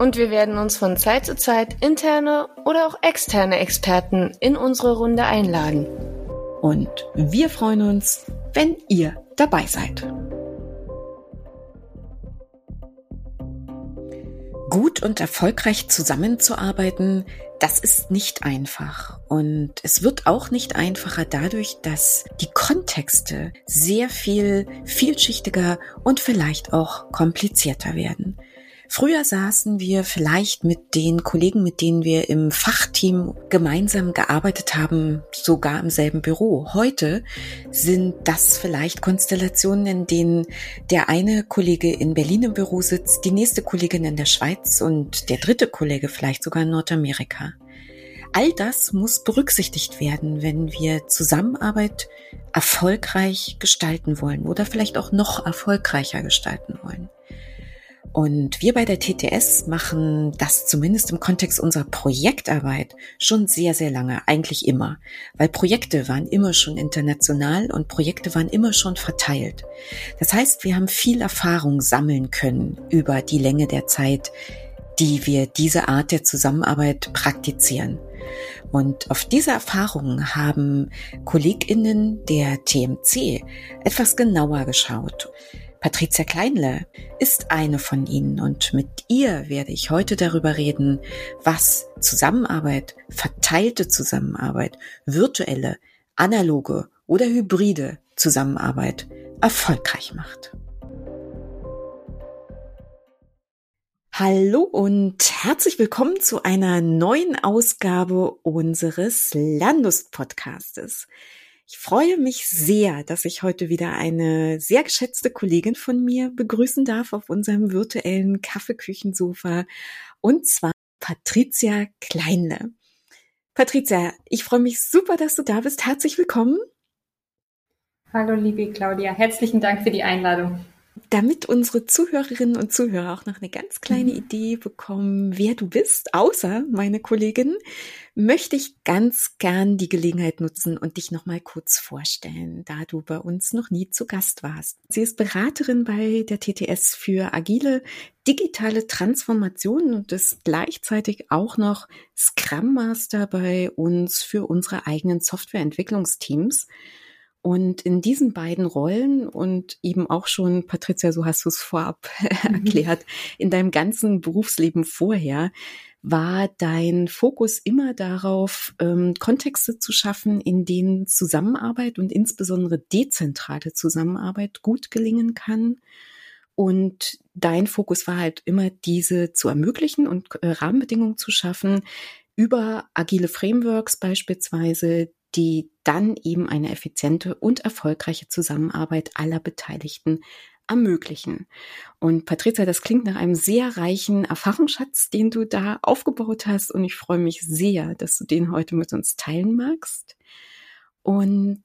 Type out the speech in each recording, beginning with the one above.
Und wir werden uns von Zeit zu Zeit interne oder auch externe Experten in unsere Runde einladen. Und wir freuen uns, wenn ihr dabei seid. Gut und erfolgreich zusammenzuarbeiten, das ist nicht einfach. Und es wird auch nicht einfacher dadurch, dass die Kontexte sehr viel vielschichtiger und vielleicht auch komplizierter werden. Früher saßen wir vielleicht mit den Kollegen, mit denen wir im Fachteam gemeinsam gearbeitet haben, sogar im selben Büro. Heute sind das vielleicht Konstellationen, in denen der eine Kollege in Berlin im Büro sitzt, die nächste Kollegin in der Schweiz und der dritte Kollege vielleicht sogar in Nordamerika. All das muss berücksichtigt werden, wenn wir Zusammenarbeit erfolgreich gestalten wollen oder vielleicht auch noch erfolgreicher gestalten wollen. Und wir bei der TTS machen das zumindest im Kontext unserer Projektarbeit schon sehr, sehr lange, eigentlich immer, weil Projekte waren immer schon international und Projekte waren immer schon verteilt. Das heißt, wir haben viel Erfahrung sammeln können über die Länge der Zeit, die wir diese Art der Zusammenarbeit praktizieren. Und auf diese Erfahrungen haben KollegInnen der TMC etwas genauer geschaut. Patricia Kleinle ist eine von ihnen und mit ihr werde ich heute darüber reden, was Zusammenarbeit, verteilte Zusammenarbeit, virtuelle, analoge oder hybride Zusammenarbeit erfolgreich macht. Hallo und herzlich willkommen zu einer neuen Ausgabe unseres Lernlust-Podcastes. Ich freue mich sehr, dass ich heute wieder eine sehr geschätzte Kollegin von mir begrüßen darf auf unserem virtuellen Kaffeeküchensofa und zwar Patricia Kleinle. Patricia, ich freue mich super, dass du da bist. Herzlich willkommen. Hallo, liebe Claudia. Herzlichen Dank für die Einladung damit unsere Zuhörerinnen und Zuhörer auch noch eine ganz kleine mhm. Idee bekommen, wer du bist, außer meine Kollegin, möchte ich ganz gern die Gelegenheit nutzen und dich noch mal kurz vorstellen, da du bei uns noch nie zu Gast warst. Sie ist Beraterin bei der TTS für agile digitale Transformation und ist gleichzeitig auch noch Scrum Master bei uns für unsere eigenen Softwareentwicklungsteams. Und in diesen beiden Rollen und eben auch schon, Patricia, so hast du es vorab mhm. erklärt, in deinem ganzen Berufsleben vorher, war dein Fokus immer darauf, ähm, Kontexte zu schaffen, in denen Zusammenarbeit und insbesondere dezentrale Zusammenarbeit gut gelingen kann. Und dein Fokus war halt immer, diese zu ermöglichen und äh, Rahmenbedingungen zu schaffen, über agile Frameworks beispielsweise, die dann eben eine effiziente und erfolgreiche Zusammenarbeit aller Beteiligten ermöglichen. Und Patricia, das klingt nach einem sehr reichen Erfahrungsschatz, den du da aufgebaut hast. Und ich freue mich sehr, dass du den heute mit uns teilen magst. Und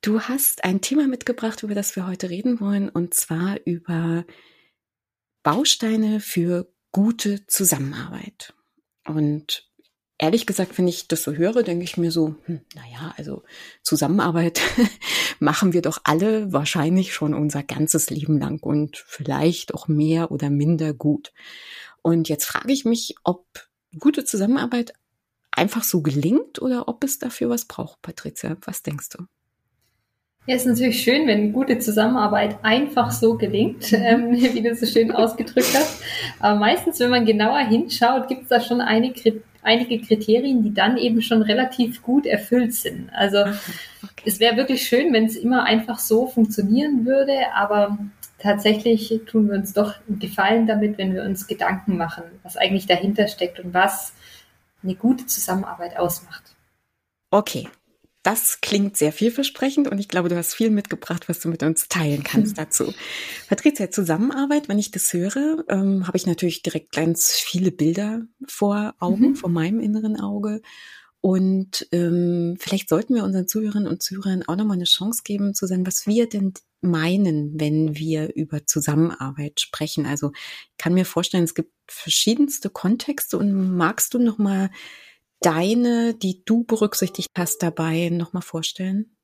du hast ein Thema mitgebracht, über das wir heute reden wollen, und zwar über Bausteine für gute Zusammenarbeit. Und ehrlich gesagt, wenn ich das so höre, denke ich mir so, hm, naja, also Zusammenarbeit machen wir doch alle wahrscheinlich schon unser ganzes Leben lang und vielleicht auch mehr oder minder gut. Und jetzt frage ich mich, ob gute Zusammenarbeit einfach so gelingt oder ob es dafür was braucht, Patricia. Was denkst du? Ja, es ist natürlich schön, wenn gute Zusammenarbeit einfach so gelingt, mhm. ähm, wie du so schön ausgedrückt hast. Aber meistens, wenn man genauer hinschaut, gibt es da schon einige einige Kriterien, die dann eben schon relativ gut erfüllt sind. Also okay. es wäre wirklich schön, wenn es immer einfach so funktionieren würde, aber tatsächlich tun wir uns doch einen Gefallen damit, wenn wir uns Gedanken machen, was eigentlich dahinter steckt und was eine gute Zusammenarbeit ausmacht. Okay, Das klingt sehr vielversprechend und ich glaube, du hast viel mitgebracht, was du mit uns teilen kannst dazu. Patricia, Zusammenarbeit, wenn ich das höre, ähm, habe ich natürlich direkt ganz viele Bilder vor Augen, mhm. vor meinem inneren Auge. Und ähm, vielleicht sollten wir unseren Zuhörerinnen und Zuhörern auch nochmal eine Chance geben, zu sagen, was wir denn meinen, wenn wir über Zusammenarbeit sprechen. Also ich kann mir vorstellen, es gibt verschiedenste Kontexte und magst du nochmal deine, die du berücksichtigt hast, dabei nochmal vorstellen?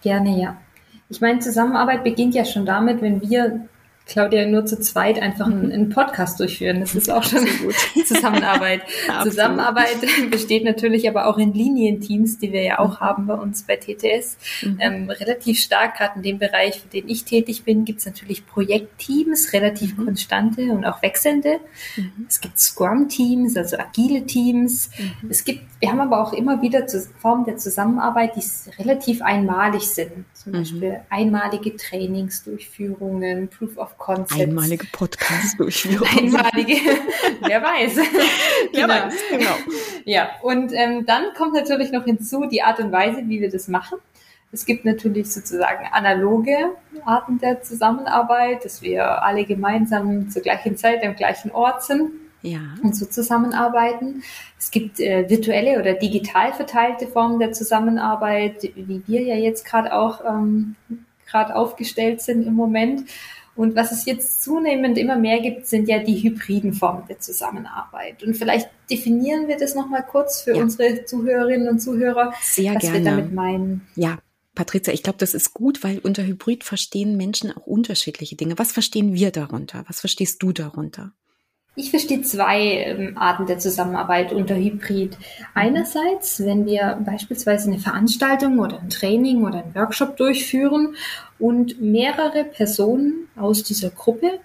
Gerne, ja. Ich meine, Zusammenarbeit beginnt ja schon damit, wenn wir Claudia nur zu zweit einfach einen, einen Podcast durchführen. Das ist auch schon gut. Zusammenarbeit. Zusammenarbeit besteht natürlich aber auch in Linienteams, die wir ja auch mhm. haben bei uns bei TTS. Mhm. Ähm, relativ stark, gerade in dem Bereich, für den ich tätig bin, gibt es natürlich Projektteams, relativ mhm. konstante und auch wechselnde. Mhm. Es gibt Scrum-Teams, also agile Teams. Mhm. Es gibt, wir haben aber auch immer wieder Formen der Zusammenarbeit, die relativ einmalig sind. Zum Beispiel einmalige Trainingsdurchführungen, Proof of Concept. Einmalige Podcast-Durchführung. Einmalige, wer weiß. wer genau. weiß, genau. Ja, und ähm, dann kommt natürlich noch hinzu die Art und Weise, wie wir das machen. Es gibt natürlich sozusagen analoge Arten der Zusammenarbeit, dass wir alle gemeinsam zur gleichen Zeit am gleichen Ort sind ja. und so zusammenarbeiten. Es gibt äh, virtuelle oder digital verteilte Formen der Zusammenarbeit, wie wir ja jetzt gerade auch ähm, gerade aufgestellt sind im Moment. Und was es jetzt zunehmend immer mehr gibt, sind ja die hybriden Formen der Zusammenarbeit. Und vielleicht definieren wir das nochmal kurz für ja. unsere Zuhörerinnen und Zuhörer, Sehr was gerne. wir damit meinen. Ja, Patricia, ich glaube, das ist gut, weil unter Hybrid verstehen Menschen auch unterschiedliche Dinge. Was verstehen wir darunter? Was verstehst du darunter? Ich verstehe zwei ähm, Arten der Zusammenarbeit unter Hybrid. Einerseits, wenn wir beispielsweise eine Veranstaltung oder ein Training oder ein Workshop durchführen und mehrere Personen aus dieser Gruppe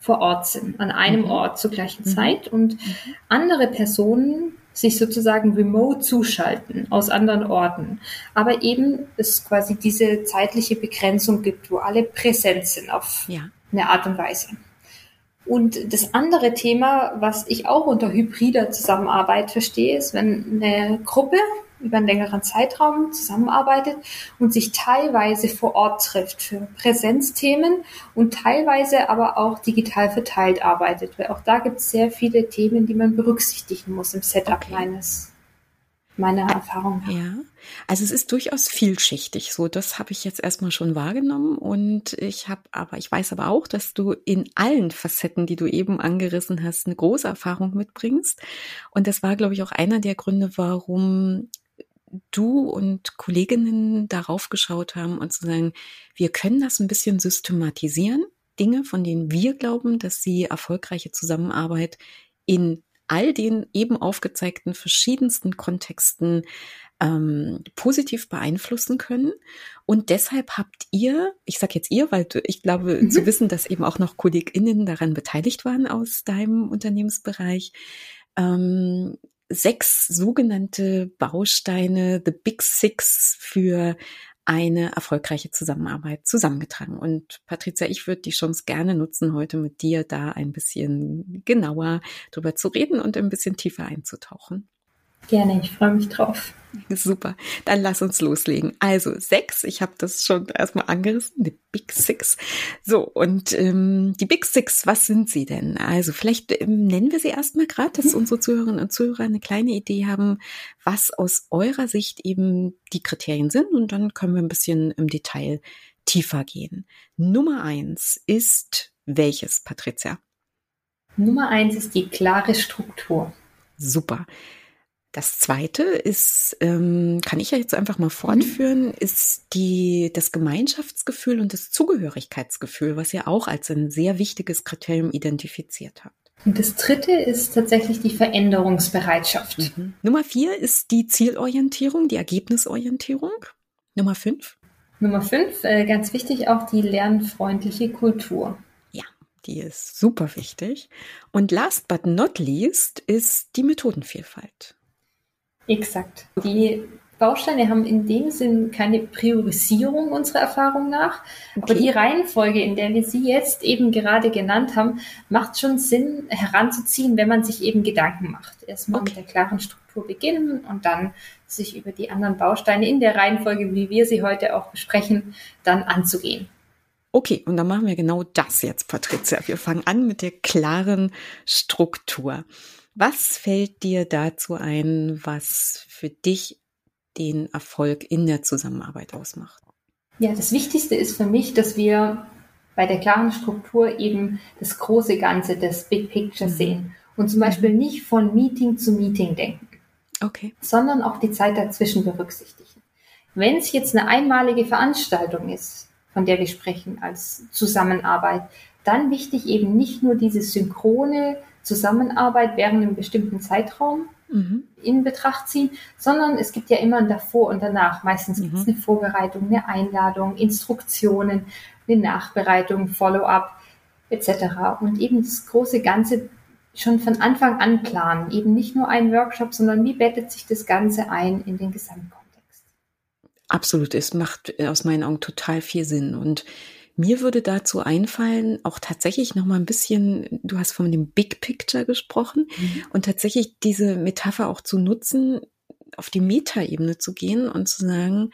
vor Ort sind, an einem mhm. Ort zur gleichen mhm. Zeit und mhm. andere Personen sich sozusagen remote zuschalten aus anderen Orten. Aber eben es quasi diese zeitliche Begrenzung gibt, wo alle präsent sind auf ja. eine Art und Weise. Und das andere Thema, was ich auch unter hybrider Zusammenarbeit verstehe, ist, wenn eine Gruppe über einen längeren Zeitraum zusammenarbeitet und sich teilweise vor Ort trifft für Präsenzthemen und teilweise aber auch digital verteilt arbeitet. Weil auch da gibt es sehr viele Themen, die man berücksichtigen muss im Setup okay. meines meiner Erfahrung. Ja, also es ist durchaus vielschichtig. So, das habe ich jetzt erstmal schon wahrgenommen und ich habe aber, ich weiß aber auch, dass du in allen Facetten, die du eben angerissen hast, eine große Erfahrung mitbringst. Und das war, glaube ich, auch einer der Gründe, warum du und Kolleginnen darauf geschaut haben und zu sagen, wir können das ein bisschen systematisieren. Dinge, von denen wir glauben, dass sie erfolgreiche Zusammenarbeit in all den eben aufgezeigten verschiedensten Kontexten ähm, positiv beeinflussen können. Und deshalb habt ihr, ich sage jetzt ihr, weil ich glaube mhm. zu wissen, dass eben auch noch KollegInnen daran beteiligt waren aus deinem Unternehmensbereich, ähm, sechs sogenannte Bausteine, The Big Six für eine erfolgreiche Zusammenarbeit zusammengetragen. Und Patricia, ich würde die Chance gerne nutzen, heute mit dir da ein bisschen genauer drüber zu reden und ein bisschen tiefer einzutauchen. Gerne, ich freue mich drauf. Super, dann lass uns loslegen. Also sechs, ich habe das schon erstmal angerissen, die Big Six. So, und ähm, die Big Six, was sind sie denn? Also vielleicht ähm, nennen wir sie erstmal gerade, dass mhm. unsere Zuhörerinnen und Zuhörer eine kleine Idee haben, was aus eurer Sicht eben die Kriterien sind. Und dann können wir ein bisschen im Detail tiefer gehen. Nummer eins ist welches, Patricia? Nummer eins ist die klare Struktur. Super. Das zweite ist, ähm, kann ich ja jetzt einfach mal fortführen, ist die, das Gemeinschaftsgefühl und das Zugehörigkeitsgefühl, was ihr auch als ein sehr wichtiges Kriterium identifiziert habt. Und das dritte ist tatsächlich die Veränderungsbereitschaft. Mhm. Nummer vier ist die Zielorientierung, die Ergebnisorientierung. Nummer fünf. Nummer fünf, äh, ganz wichtig, auch die lernfreundliche Kultur. Ja, die ist super wichtig. Und last but not least ist die Methodenvielfalt. Exakt. Die Bausteine haben in dem Sinn keine Priorisierung unserer Erfahrung nach. Okay. Aber die Reihenfolge, in der wir sie jetzt eben gerade genannt haben, macht schon Sinn heranzuziehen, wenn man sich eben Gedanken macht. Erstmal okay. mit der klaren Struktur beginnen und dann sich über die anderen Bausteine in der Reihenfolge, wie wir sie heute auch besprechen, dann anzugehen. Okay, und dann machen wir genau das jetzt, Patricia. Wir fangen an mit der klaren Struktur. Was fällt dir dazu ein, was für dich den Erfolg in der Zusammenarbeit ausmacht? Ja, das Wichtigste ist für mich, dass wir bei der klaren Struktur eben das große Ganze, das Big Picture mhm. sehen und zum Beispiel mhm. nicht von Meeting zu Meeting denken, okay. sondern auch die Zeit dazwischen berücksichtigen. Wenn es jetzt eine einmalige Veranstaltung ist, von der wir sprechen als Zusammenarbeit, dann wichtig eben nicht nur diese synchrone Zusammenarbeit während einem bestimmten Zeitraum mhm. in Betracht ziehen, sondern es gibt ja immer ein davor und danach. Meistens mhm. gibt es eine Vorbereitung, eine Einladung, Instruktionen, eine Nachbereitung, Follow-up etc. Und eben das große Ganze schon von Anfang an planen. Eben nicht nur ein Workshop, sondern wie bettet sich das Ganze ein in den Gesamtkontext. Absolut, es macht aus meinen Augen total viel Sinn und mir würde dazu einfallen, auch tatsächlich noch mal ein bisschen, du hast von dem Big Picture gesprochen mhm. und tatsächlich diese Metapher auch zu nutzen, auf die Metaebene zu gehen und zu sagen,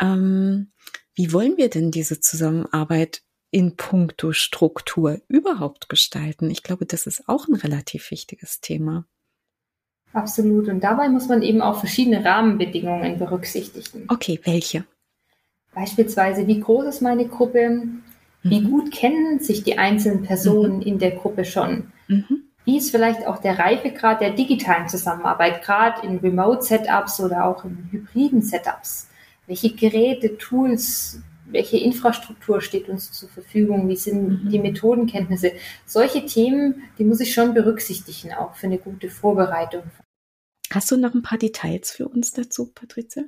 ähm, wie wollen wir denn diese Zusammenarbeit in puncto Struktur überhaupt gestalten? Ich glaube, das ist auch ein relativ wichtiges Thema. Absolut. Und dabei muss man eben auch verschiedene Rahmenbedingungen berücksichtigen. Okay, welche? Beispielsweise, wie groß ist meine Gruppe? Wie mhm. gut kennen sich die einzelnen Personen mhm. in der Gruppe schon? Mhm. Wie ist vielleicht auch der Reifegrad der digitalen Zusammenarbeit, gerade in Remote-Setups oder auch in hybriden Setups? Welche Geräte, Tools, welche Infrastruktur steht uns zur Verfügung? Wie sind mhm. die Methodenkenntnisse? Solche Themen, die muss ich schon berücksichtigen, auch für eine gute Vorbereitung. Hast du noch ein paar Details für uns dazu, Patrizia?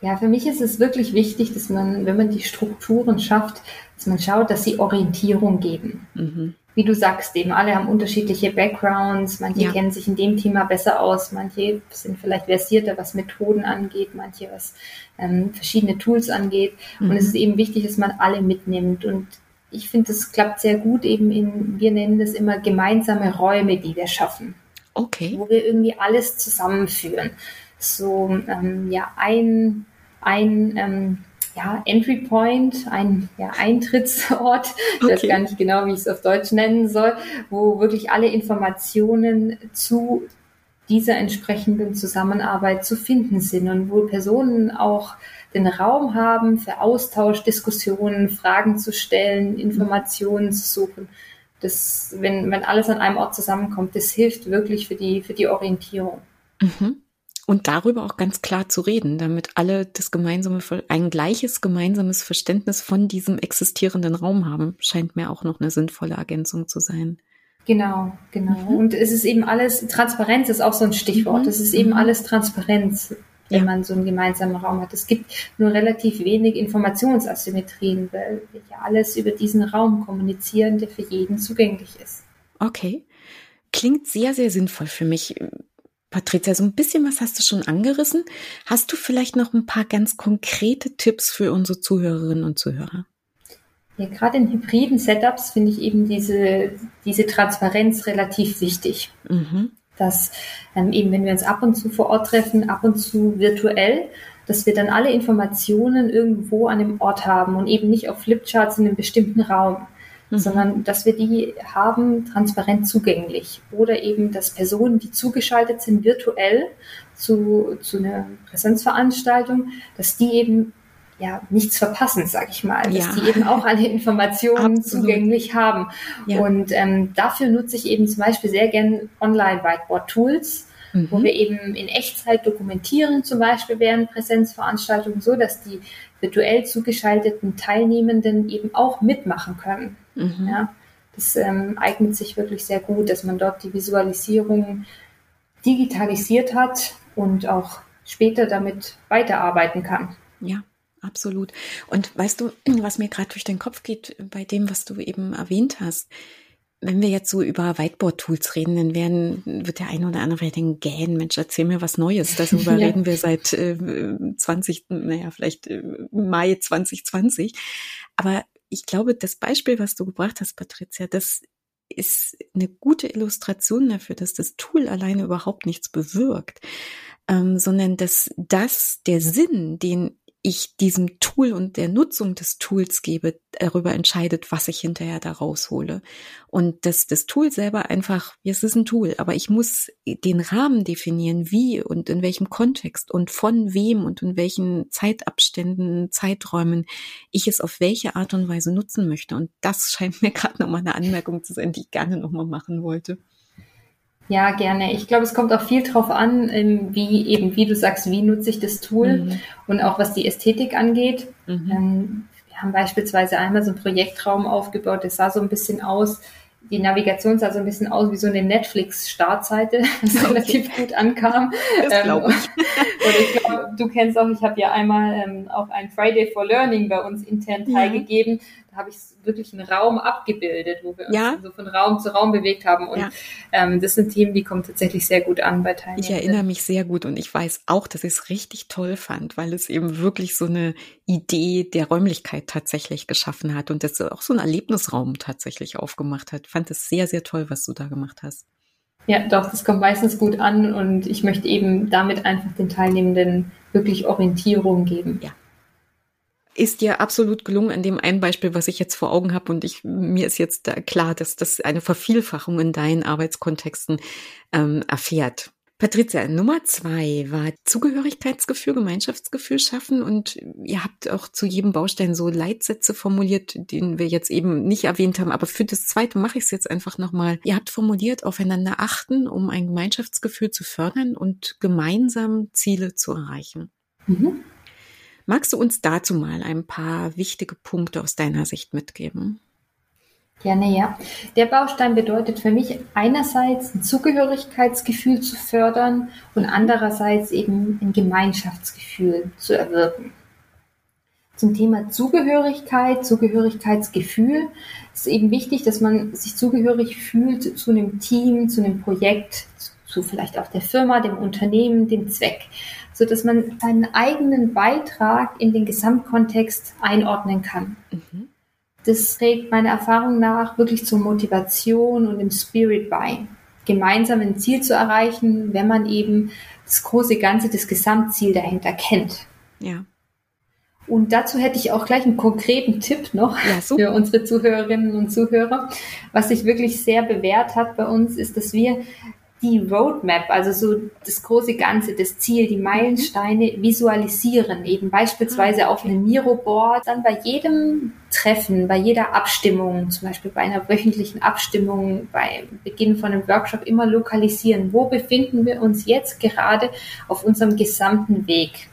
Ja, für mich ist es wirklich wichtig, dass man, wenn man die Strukturen schafft, dass man schaut, dass sie Orientierung geben. Mhm. Wie du sagst, eben alle haben unterschiedliche Backgrounds, manche ja. kennen sich in dem Thema besser aus, manche sind vielleicht versierter, was Methoden angeht, manche was ähm, verschiedene Tools angeht. Mhm. Und es ist eben wichtig, dass man alle mitnimmt. Und ich finde, das klappt sehr gut eben in, wir nennen das immer gemeinsame Räume, die wir schaffen. Okay. Wo wir irgendwie alles zusammenführen so ähm, ja ein, ein ähm, ja, Entry Point, ein ja, Eintrittsort, ich okay. weiß gar nicht genau, wie ich es auf Deutsch nennen soll, wo wirklich alle Informationen zu dieser entsprechenden Zusammenarbeit zu finden sind und wo Personen auch den Raum haben für Austausch, Diskussionen, Fragen zu stellen, Informationen zu suchen. Das, wenn, wenn alles an einem Ort zusammenkommt, das hilft wirklich für die, für die Orientierung. Mhm und darüber auch ganz klar zu reden, damit alle das gemeinsame, ein gleiches gemeinsames Verständnis von diesem existierenden Raum haben, scheint mir auch noch eine sinnvolle Ergänzung zu sein. Genau, genau. Mhm. Und es ist eben alles, Transparenz ist auch so ein Stichwort. Mhm. Es ist eben mhm. alles Transparenz, wenn ja. man so einen gemeinsamen Raum hat. Es gibt nur relativ wenig Informationsasymmetrien, weil wir ja alles über diesen Raum kommunizieren, der für jeden zugänglich ist. Okay. Klingt sehr, sehr sinnvoll für mich. Patricia, so ein bisschen was hast du schon angerissen. Hast du vielleicht noch ein paar ganz konkrete Tipps für unsere Zuhörerinnen und Zuhörer? Ja, gerade in hybriden Setups finde ich eben diese, diese Transparenz relativ wichtig. Mhm. Dass ähm, eben, wenn wir uns ab und zu vor Ort treffen, ab und zu virtuell, dass wir dann alle Informationen irgendwo an dem Ort haben und eben nicht auf Flipcharts in einem bestimmten Raum mhm. sondern dass wir die haben transparent zugänglich oder eben, dass Personen, die zugeschaltet sind virtuell zu, zu einer Präsenzveranstaltung, dass die eben ja, nichts verpassen, sag ich mal, dass ja. die eben auch alle Informationen zugänglich haben. Ja. Und ähm, dafür nutze ich eben zum Beispiel sehr gern Online-Whiteboard-Tools, mhm. wo wir eben in Echtzeit dokumentieren, zum Beispiel während Präsenzveranstaltungen, so dass die virtuell zugeschalteten Teilnehmenden eben auch mitmachen können. Mhm. Ja, das ähm, eignet sich wirklich sehr gut, dass man dort die Visualisierung digitalisiert hat und auch später damit weiterarbeiten kann. Ja, absolut. Und weißt du, was mir gerade durch den Kopf geht bei dem, was du eben erwähnt hast? Wenn wir jetzt so über Whiteboard-Tools reden, dann werden, wird der eine oder andere vielleicht denken, gähn, Mensch, erzähl mir was Neues. Darüber ja. reden wir seit äh, 20, naja, vielleicht äh, Mai 2020. Aber ich glaube, das Beispiel, was du gebracht hast, Patricia, das ist eine gute Illustration dafür, dass das Tool alleine überhaupt nichts bewirkt, ähm, sondern dass das der Sinn, den ich diesem Tool und der Nutzung des Tools gebe, darüber entscheidet, was ich hinterher da raushole. Und dass das Tool selber einfach, es ist ein Tool, aber ich muss den Rahmen definieren, wie und in welchem Kontext und von wem und in welchen Zeitabständen, Zeiträumen ich es auf welche Art und Weise nutzen möchte. Und das scheint mir gerade nochmal eine Anmerkung zu sein, die ich gerne nochmal machen wollte. Ja, gerne. Ich glaube, es kommt auch viel drauf an, ähm, wie eben, wie du sagst, wie nutze ich das Tool mhm. und auch was die Ästhetik angeht. Mhm. Ähm, wir haben beispielsweise einmal so einen Projektraum aufgebaut, das sah so ein bisschen aus, die Navigation sah so ein bisschen aus wie so eine Netflix-Startseite, das okay. relativ gut ankam. Das glaube ähm, ich. Oder ich glaube, du kennst auch, ich habe ja einmal ähm, auch ein Friday for Learning bei uns intern teilgegeben habe ich wirklich einen Raum abgebildet, wo wir ja. uns so von Raum zu Raum bewegt haben. Und ja. ähm, das sind Themen, die kommen tatsächlich sehr gut an bei Teilnehmern. Ich erinnere mich sehr gut und ich weiß auch, dass ich es richtig toll fand, weil es eben wirklich so eine Idee der Räumlichkeit tatsächlich geschaffen hat und das auch so ein Erlebnisraum tatsächlich aufgemacht hat. Ich fand es sehr, sehr toll, was du da gemacht hast. Ja, doch, das kommt meistens gut an und ich möchte eben damit einfach den Teilnehmenden wirklich Orientierung geben. Ja, ist dir absolut gelungen an dem einen Beispiel, was ich jetzt vor Augen habe. Und ich, mir ist jetzt klar, dass das eine Vervielfachung in deinen Arbeitskontexten ähm, erfährt. Patricia, Nummer zwei war Zugehörigkeitsgefühl, Gemeinschaftsgefühl schaffen und ihr habt auch zu jedem Baustein so Leitsätze formuliert, den wir jetzt eben nicht erwähnt haben, aber für das zweite mache ich es jetzt einfach nochmal. Ihr habt formuliert, aufeinander achten, um ein Gemeinschaftsgefühl zu fördern und gemeinsam Ziele zu erreichen. Mhm. Magst du uns dazu mal ein paar wichtige Punkte aus deiner Sicht mitgeben? Gerne, ja. Der Baustein bedeutet für mich einerseits ein Zugehörigkeitsgefühl zu fördern und andererseits eben ein Gemeinschaftsgefühl zu erwirken. Zum Thema Zugehörigkeit, Zugehörigkeitsgefühl ist eben wichtig, dass man sich zugehörig fühlt zu einem Team, zu einem Projekt, zu vielleicht auch der Firma, dem Unternehmen, dem Zweck so dass man seinen eigenen Beitrag in den Gesamtkontext einordnen kann. Mhm. Das trägt meiner Erfahrung nach wirklich zur Motivation und dem Spirit bei, gemeinsam ein Ziel zu erreichen, wenn man eben das große Ganze, das Gesamtziel dahinter kennt. Ja. Und dazu hätte ich auch gleich einen konkreten Tipp noch ja, für unsere Zuhörerinnen und Zuhörer. Was sich wirklich sehr bewährt hat bei uns, ist, dass wir die Roadmap, also so das große Ganze, das Ziel, die Meilensteine visualisieren, eben beispielsweise ah, auf einem Miro-Board, dann bei jedem Treffen, bei jeder Abstimmung, zum Beispiel bei einer wöchentlichen Abstimmung, bei Beginn von einem Workshop immer lokalisieren. Wo befinden wir uns jetzt gerade auf unserem gesamten Weg?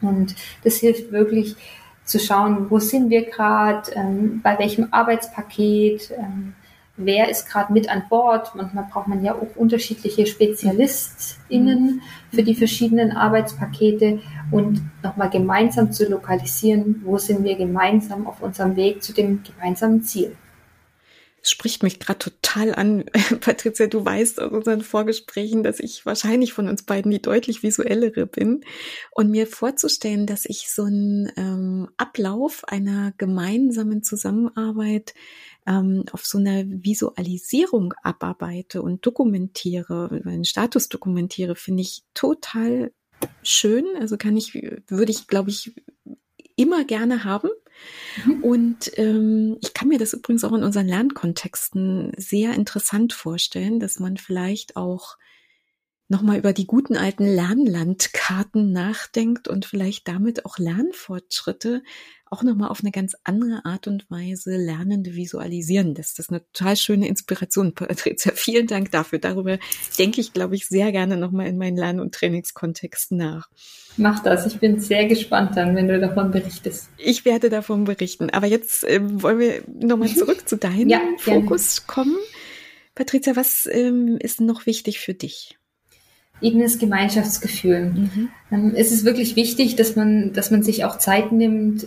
Und das hilft wirklich zu schauen, wo sind wir gerade, ähm, bei welchem Arbeitspaket, ähm, wer ist gerade mit an Bord. Manchmal braucht man ja auch unterschiedliche SpezialistInnen für die verschiedenen Arbeitspakete und nochmal gemeinsam zu lokalisieren, wo sind wir gemeinsam auf unserem Weg zu dem gemeinsamen Ziel. Es spricht mich gerade total an, Patricia, du weißt aus unseren Vorgesprächen, dass ich wahrscheinlich von uns beiden die deutlich visuellere bin. Und mir vorzustellen, dass ich so einen ähm, Ablauf einer gemeinsamen Zusammenarbeit ähm, auf so einer Visualisierung abarbeite und dokumentiere, einen Status dokumentiere, finde ich total schön. Also kann ich, würde ich, glaube ich, immer gerne haben. Mhm. Und ähm, ich kann mir das übrigens auch in unseren Lernkontexten sehr interessant vorstellen, dass man vielleicht auch nochmal über die guten alten Lernlandkarten nachdenkt und vielleicht damit auch Lernfortschritte auch nochmal auf eine ganz andere Art und Weise Lernende visualisieren lässt. Das ist eine total schöne Inspiration, Patricia. Vielen Dank dafür. Darüber denke ich, glaube ich, sehr gerne nochmal in meinen Lern- und Trainingskontext nach. Mach das. Ich bin sehr gespannt dann, wenn du davon berichtest. Ich werde davon berichten. Aber jetzt äh, wollen wir nochmal zurück zu deinem ja, Fokus kommen. Patricia, was ähm, ist noch wichtig für dich? Das Gemeinschaftsgefühl. Mhm. Ähm, es ist wirklich wichtig, dass man, dass man sich auch Zeit nimmt,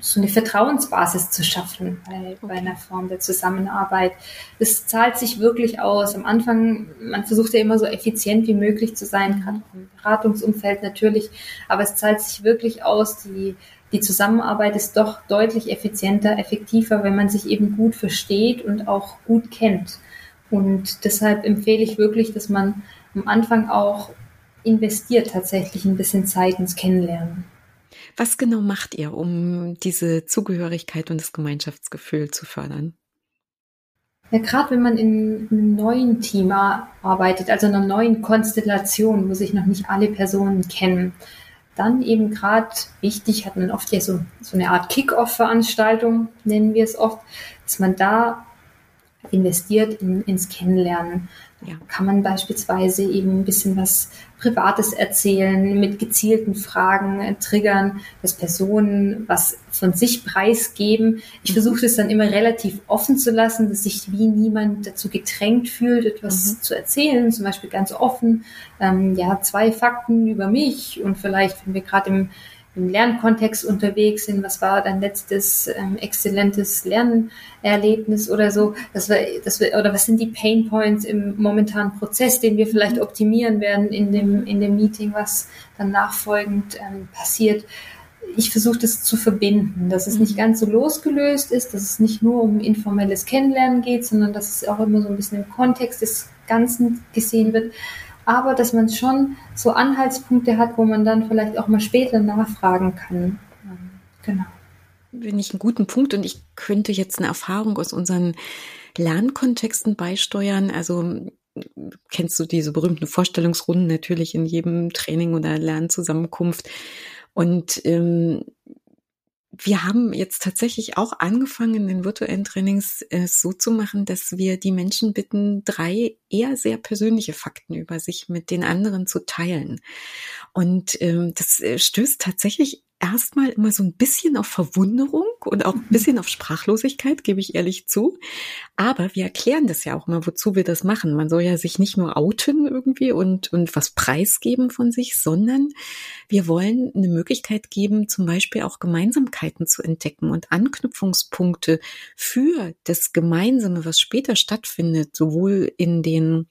so eine Vertrauensbasis zu schaffen bei, bei einer Form der Zusammenarbeit. Es zahlt sich wirklich aus. Am Anfang, man versucht ja immer so effizient wie möglich zu sein, gerade im Beratungsumfeld natürlich, aber es zahlt sich wirklich aus. Die, die Zusammenarbeit ist doch deutlich effizienter, effektiver, wenn man sich eben gut versteht und auch gut kennt. Und deshalb empfehle ich wirklich, dass man am Anfang auch investiert tatsächlich ein bisschen Zeit ins Kennenlernen. Was genau macht ihr, um diese Zugehörigkeit und das Gemeinschaftsgefühl zu fördern? Ja, gerade wenn man in einem neuen Team arbeitet, also einer neuen Konstellation, wo sich noch nicht alle Personen kennen, dann eben gerade wichtig, hat man oft ja so, so eine Art Kick-Off-Veranstaltung, nennen wir es oft, dass man da investiert in, ins Kennenlernen. Ja. Kann man beispielsweise eben ein bisschen was Privates erzählen, mit gezielten Fragen äh, triggern, dass Personen was von sich preisgeben. Ich mhm. versuche es dann immer relativ offen zu lassen, dass sich wie niemand dazu gedrängt fühlt, etwas mhm. zu erzählen. Zum Beispiel ganz offen, ähm, ja, zwei Fakten über mich und vielleicht, wenn wir gerade im im Lernkontext unterwegs sind, was war dein letztes ähm, exzellentes Lernerlebnis oder so, dass wir, dass wir, oder was sind die Pain Points im momentanen Prozess, den wir vielleicht optimieren werden in dem, in dem Meeting, was dann nachfolgend ähm, passiert. Ich versuche das zu verbinden, dass es nicht mhm. ganz so losgelöst ist, dass es nicht nur um informelles Kennenlernen geht, sondern dass es auch immer so ein bisschen im Kontext des Ganzen gesehen wird aber dass man schon so Anhaltspunkte hat, wo man dann vielleicht auch mal später nachfragen kann. Genau. Bin ich einen guten Punkt und ich könnte jetzt eine Erfahrung aus unseren Lernkontexten beisteuern. Also kennst du diese berühmten Vorstellungsrunden natürlich in jedem Training oder Lernzusammenkunft. Und ähm, wir haben jetzt tatsächlich auch angefangen, in den virtuellen Trainings äh, so zu machen, dass wir die Menschen bitten, drei eher sehr persönliche Fakten über sich mit den anderen zu teilen. Und ähm, das äh, stößt tatsächlich erstmal immer so ein bisschen auf Verwunderung und auch ein bisschen auf Sprachlosigkeit, gebe ich ehrlich zu. Aber wir erklären das ja auch mal, wozu wir das machen. Man soll ja sich nicht nur outen irgendwie und, und was preisgeben von sich, sondern wir wollen eine Möglichkeit geben, zum Beispiel auch Gemeinsamkeiten zu entdecken und Anknüpfungspunkte für das Gemeinsame, was später stattfindet, sowohl in den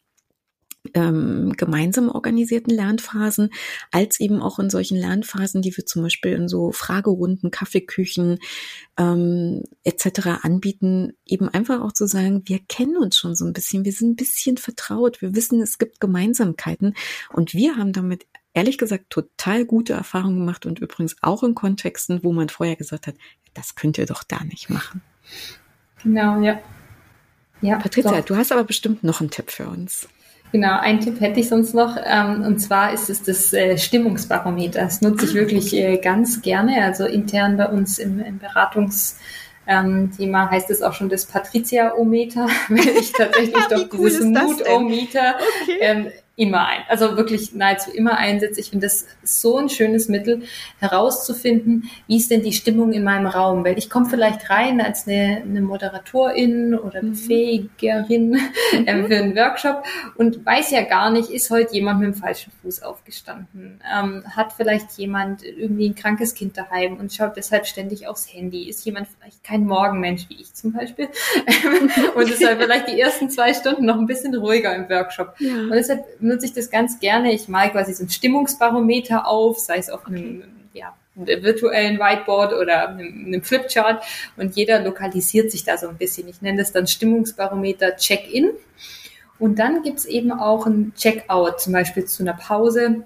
ähm, gemeinsam organisierten Lernphasen, als eben auch in solchen Lernphasen, die wir zum Beispiel in so Fragerunden, Kaffeeküchen ähm, etc. anbieten, eben einfach auch zu sagen, wir kennen uns schon so ein bisschen, wir sind ein bisschen vertraut, wir wissen, es gibt Gemeinsamkeiten und wir haben damit ehrlich gesagt total gute Erfahrungen gemacht und übrigens auch in Kontexten, wo man vorher gesagt hat, das könnt ihr doch da nicht machen. Genau, ja. Ja, Patricia, doch. du hast aber bestimmt noch einen Tipp für uns. Genau, einen Tipp hätte ich sonst noch. Ähm, und zwar ist es das äh, Stimmungsbarometer. Das nutze ich ah, wirklich äh, ganz gerne. Also intern bei uns im, im Beratungs- ähm, Thema heißt es auch schon das Patricia-O-Meter, weil ich tatsächlich doch cool dieses Mut-O-Meter okay. ähm, immer ein, also wirklich nahezu immer einsetze. Ich finde das so ein schönes Mittel, herauszufinden, wie ist denn die Stimmung in meinem Raum, weil ich komme vielleicht rein als eine, eine Moderatorin oder mhm. Befähigerin mhm. äh, für einen Workshop und weiß ja gar nicht, ist heute jemand mit dem falschen Fuß aufgestanden, ähm, hat vielleicht jemand irgendwie ein krankes Kind daheim und schaut deshalb ständig aufs Handy, ist jemand vielleicht kein Morgenmensch wie ich zum Beispiel und ist halt vielleicht die ersten zwei Stunden noch ein bisschen ruhiger im Workshop ja. und deshalb nutze ich das ganz gerne. Ich male quasi so ein Stimmungsbarometer auf, sei es auf einem, ja, virtuellen Whiteboard oder einem, einem Flipchart und jeder lokalisiert sich da so ein bisschen. Ich nenne das dann Stimmungsbarometer Check-in. Und dann gibt's eben auch ein Check-out, zum Beispiel zu einer Pause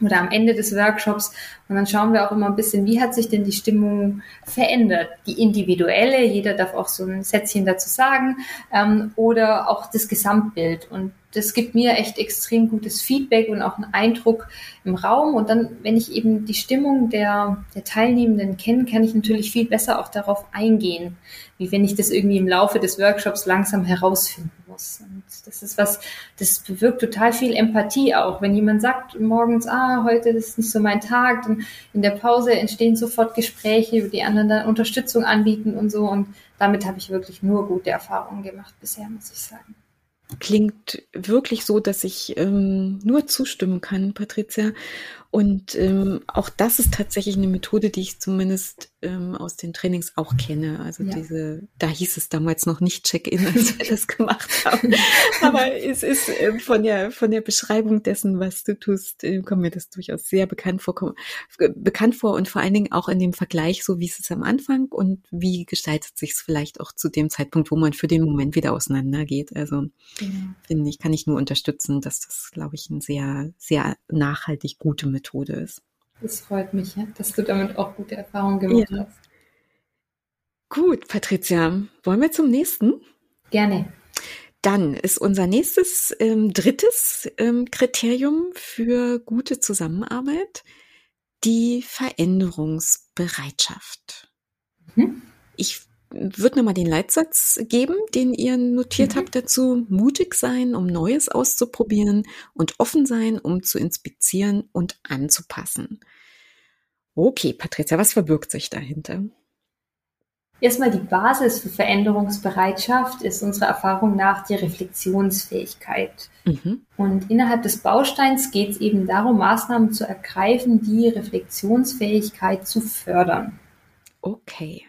oder am Ende des Workshops. Und dann schauen wir auch immer ein bisschen, wie hat sich denn die Stimmung verändert? Die individuelle, jeder darf auch so ein Sätzchen dazu sagen, ähm, oder auch das Gesamtbild. Und das gibt mir echt extrem gutes Feedback und auch einen Eindruck im Raum. Und dann, wenn ich eben die Stimmung der, der Teilnehmenden kenne, kann ich natürlich viel besser auch darauf eingehen, wie wenn ich das irgendwie im Laufe des Workshops langsam herausfinden muss. Und das ist was, das bewirkt total viel Empathie auch. Wenn jemand sagt morgens, ah, heute ist nicht so mein Tag, dann in der Pause entstehen sofort Gespräche, wo die anderen dann Unterstützung anbieten und so. Und damit habe ich wirklich nur gute Erfahrungen gemacht bisher, muss ich sagen klingt wirklich so, dass ich ähm, nur zustimmen kann, Patricia. Und ähm, auch das ist tatsächlich eine Methode, die ich zumindest ähm, aus den Trainings auch kenne. Also ja. diese, da hieß es damals noch nicht Check-in, als wir das gemacht haben. Aber es ist äh, von der von der Beschreibung dessen, was du tust, äh, kommt mir das durchaus sehr bekannt vor, bekannt vor und vor allen Dingen auch in dem Vergleich, so wie ist es am Anfang und wie gestaltet sich es vielleicht auch zu dem Zeitpunkt, wo man für den Moment wieder auseinandergeht. Also mhm. finde ich, kann ich nur unterstützen, dass das, glaube ich, ein sehr sehr nachhaltig gute Methode Methode ist. Das freut mich, dass du damit auch gute Erfahrungen gemacht ja. hast. Gut, Patricia, wollen wir zum nächsten? Gerne. Dann ist unser nächstes ähm, drittes ähm, Kriterium für gute Zusammenarbeit die Veränderungsbereitschaft. Mhm. Ich würde nochmal den Leitsatz geben, den ihr notiert mhm. habt dazu. Mutig sein, um Neues auszuprobieren und offen sein, um zu inspizieren und anzupassen. Okay, Patricia, was verbirgt sich dahinter? Erstmal die Basis für Veränderungsbereitschaft ist unserer Erfahrung nach die Reflexionsfähigkeit. Mhm. Und innerhalb des Bausteins geht es eben darum, Maßnahmen zu ergreifen, die Reflexionsfähigkeit zu fördern. Okay.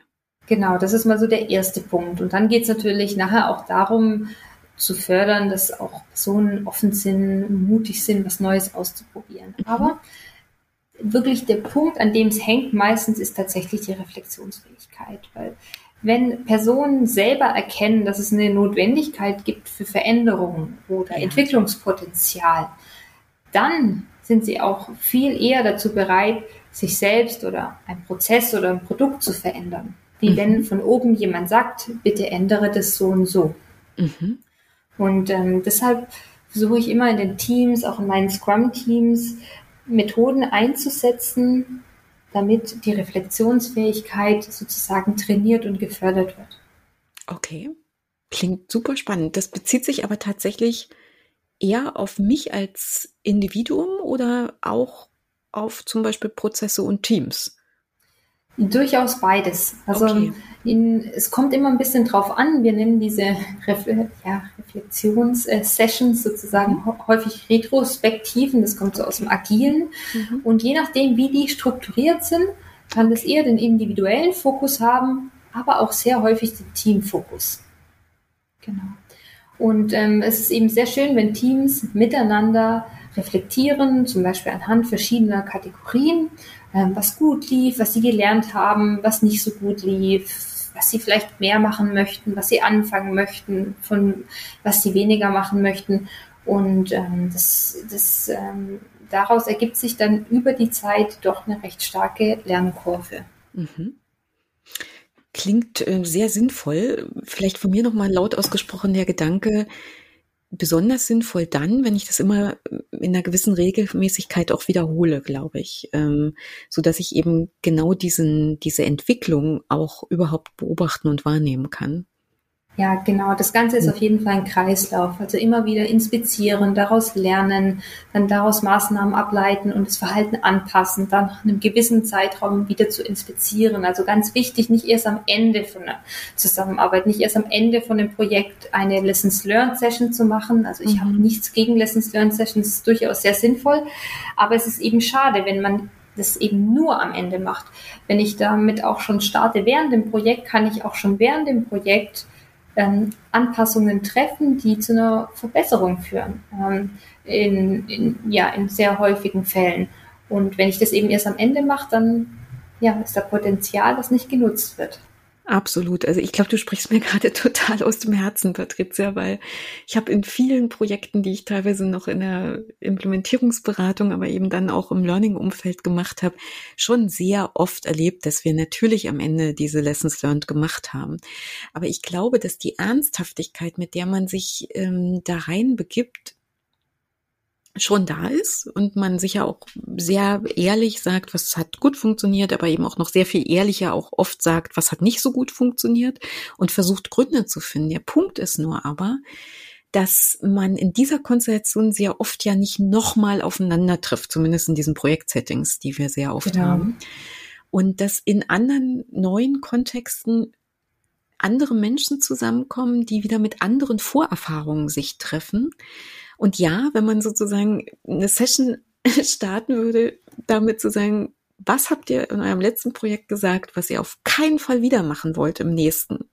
Genau, das ist mal so der erste Punkt. Und dann geht es natürlich nachher auch darum, zu fördern, dass auch Personen offen sind, mutig sind, was Neues auszuprobieren. Mhm. Aber wirklich der Punkt, an dem es hängt meistens, ist tatsächlich die Reflexionsfähigkeit. Weil wenn Personen selber erkennen, dass es eine Notwendigkeit gibt für Veränderungen oder ja. Entwicklungspotenzial, dann sind sie auch viel eher dazu bereit, sich selbst oder ein Prozess oder ein Produkt zu verändern wie mhm. wenn von oben jemand sagt, bitte ändere das so und so. Mhm. Und ähm, deshalb versuche ich immer in den Teams, auch in meinen Scrum-Teams, Methoden einzusetzen, damit die Reflexionsfähigkeit sozusagen trainiert und gefördert wird. Okay, klingt super spannend. Das bezieht sich aber tatsächlich eher auf mich als Individuum oder auch auf zum Beispiel Prozesse und Teams? Durchaus beides. Also okay. in, es kommt immer ein bisschen drauf an. Wir nennen diese Refle ja, Reflexionssessions sozusagen mhm. häufig Retrospektiven. Das kommt so aus dem Agilen. Mhm. Und je nachdem, wie die strukturiert sind, kann das eher den individuellen Fokus haben, aber auch sehr häufig den Teamfokus. Genau. Und ähm, es ist eben sehr schön, wenn Teams miteinander reflektieren, zum Beispiel anhand verschiedener Kategorien ähm, was gut lief, was sie gelernt haben, was nicht so gut lief, was sie vielleicht mehr machen möchten, was sie anfangen möchten, von was sie weniger machen möchten. Und ähm, das, das, ähm, daraus ergibt sich dann über die Zeit doch eine recht starke Lernkurve. Mhm. Klingt äh, sehr sinnvoll. Vielleicht von mir nochmal laut ausgesprochen der Gedanke, besonders sinnvoll dann, wenn ich das immer in einer gewissen Regelmäßigkeit auch wiederhole, glaube ich, ähm, so dass ich eben genau diesen diese Entwicklung auch überhaupt beobachten und wahrnehmen kann. Ja, genau. Das Ganze ist auf jeden Fall ein Kreislauf. Also immer wieder inspizieren, daraus lernen, dann daraus Maßnahmen ableiten und das Verhalten anpassen, dann nach einem gewissen Zeitraum wieder zu inspizieren. Also ganz wichtig, nicht erst am Ende von der Zusammenarbeit, nicht erst am Ende von dem Projekt eine Lessons Learned Session zu machen. Also ich mhm. habe nichts gegen Lessons Learned Sessions, ist durchaus sehr sinnvoll. Aber es ist eben schade, wenn man das eben nur am Ende macht. Wenn ich damit auch schon starte während dem Projekt, kann ich auch schon während dem Projekt ähm, Anpassungen treffen, die zu einer Verbesserung führen. Ähm, in, in, ja, in sehr häufigen Fällen. Und wenn ich das eben erst am Ende mache, dann ja, ist da Potenzial, das nicht genutzt wird. Absolut. Also ich glaube, du sprichst mir gerade total aus dem Herzen, Patricia, weil ich habe in vielen Projekten, die ich teilweise noch in der Implementierungsberatung, aber eben dann auch im Learning-Umfeld gemacht habe, schon sehr oft erlebt, dass wir natürlich am Ende diese Lessons Learned gemacht haben. Aber ich glaube, dass die Ernsthaftigkeit, mit der man sich ähm, da rein begibt, schon da ist und man sicher auch sehr ehrlich sagt, was hat gut funktioniert, aber eben auch noch sehr viel ehrlicher auch oft sagt, was hat nicht so gut funktioniert und versucht Gründe zu finden. Der Punkt ist nur aber, dass man in dieser Konstellation sehr oft ja nicht nochmal aufeinander trifft, zumindest in diesen Projektsettings, die wir sehr oft genau. haben. Und dass in anderen neuen Kontexten andere Menschen zusammenkommen, die wieder mit anderen Vorerfahrungen sich treffen und ja, wenn man sozusagen eine Session starten würde, damit zu sagen, was habt ihr in eurem letzten Projekt gesagt, was ihr auf keinen Fall wieder machen wollt im nächsten?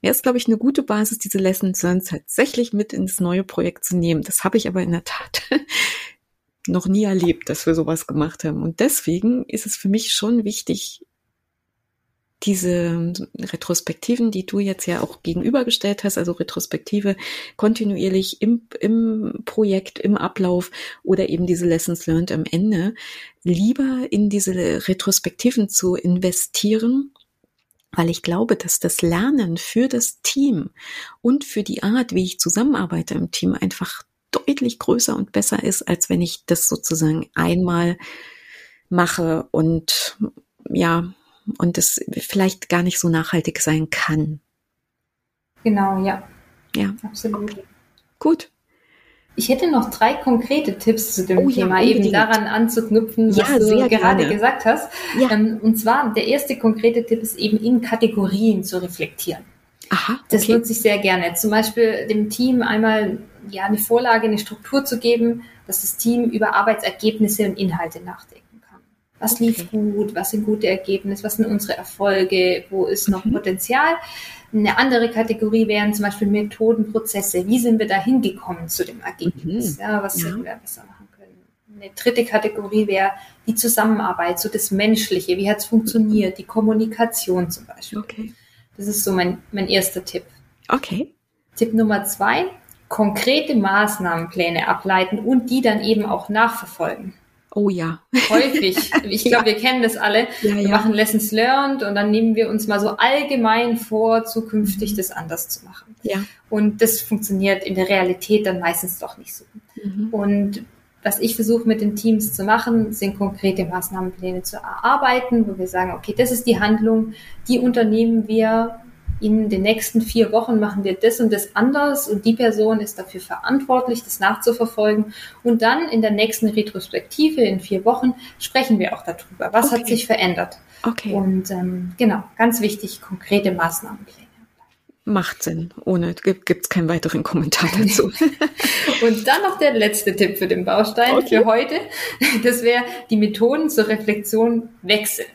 Wäre es, glaube ich, eine gute Basis, diese Lessons Learned tatsächlich mit ins neue Projekt zu nehmen. Das habe ich aber in der Tat noch nie erlebt, dass wir sowas gemacht haben. Und deswegen ist es für mich schon wichtig, diese Retrospektiven, die du jetzt ja auch gegenübergestellt hast, also Retrospektive kontinuierlich im, im Projekt, im Ablauf oder eben diese Lessons learned am Ende, lieber in diese Retrospektiven zu investieren, weil ich glaube, dass das Lernen für das Team und für die Art, wie ich zusammenarbeite im Team, einfach deutlich größer und besser ist, als wenn ich das sozusagen einmal mache und ja, und es vielleicht gar nicht so nachhaltig sein kann. Genau, ja. Ja. Absolut. Gut. Ich hätte noch drei konkrete Tipps zu dem Oh Thema, ja, eben daran anzuknüpfen, was Ja, du sehr gerade gerne. gesagt hast. Ja. Ähm, und zwar, der erste konkrete Tipp ist eben in Kategorien zu reflektieren. Aha. Das okay. nutze ich sehr gerne. Zum Beispiel dem Team einmal ja, eine Vorlage, eine Struktur zu geben, dass das Team über Arbeitsergebnisse und Inhalte nachdenken kann. Was lief Okay. gut? Was sind gute Ergebnisse? Was sind unsere Erfolge? Wo ist noch Mhm. Potenzial? Eine andere Kategorie wären zum Beispiel Methoden, Prozesse. Wie sind wir da hingekommen zu dem Ergebnis? Mhm. Ja, was Ja. hätten wir besser machen können? Eine dritte Kategorie wäre die Zusammenarbeit, so das Menschliche. Wie hat es funktioniert? Die Kommunikation zum Beispiel. Okay. Das ist so mein, mein erster Tipp. Okay. Tipp Nummer zwei, konkrete Maßnahmenpläne ableiten und die dann eben auch nachverfolgen. Oh ja. Häufig, ich glaube, wir kennen das alle. Ja, Wir ja. machen Lessons learned und dann nehmen wir uns mal so allgemein vor, zukünftig das anders zu machen. Ja. Und das funktioniert in der Realität dann meistens doch nicht so. Mhm. Und was ich versuche mit den Teams zu machen, sind konkrete Maßnahmenpläne zu erarbeiten, wo wir sagen, okay, das ist die Handlung, die unternehmen wir. In den nächsten vier Wochen machen wir das und das anders und die Person ist dafür verantwortlich, das nachzuverfolgen. Und dann in der nächsten Retrospektive in vier Wochen sprechen wir auch darüber. Was hat Okay. sich verändert? Okay. Und ähm, genau, ganz wichtig, konkrete Maßnahmenpläne. Macht Sinn. Ohne gibt es keinen weiteren Kommentar dazu. Und dann noch der letzte Tipp für den Baustein Okay. für heute. Das wäre die Methoden zur Reflexion wechseln.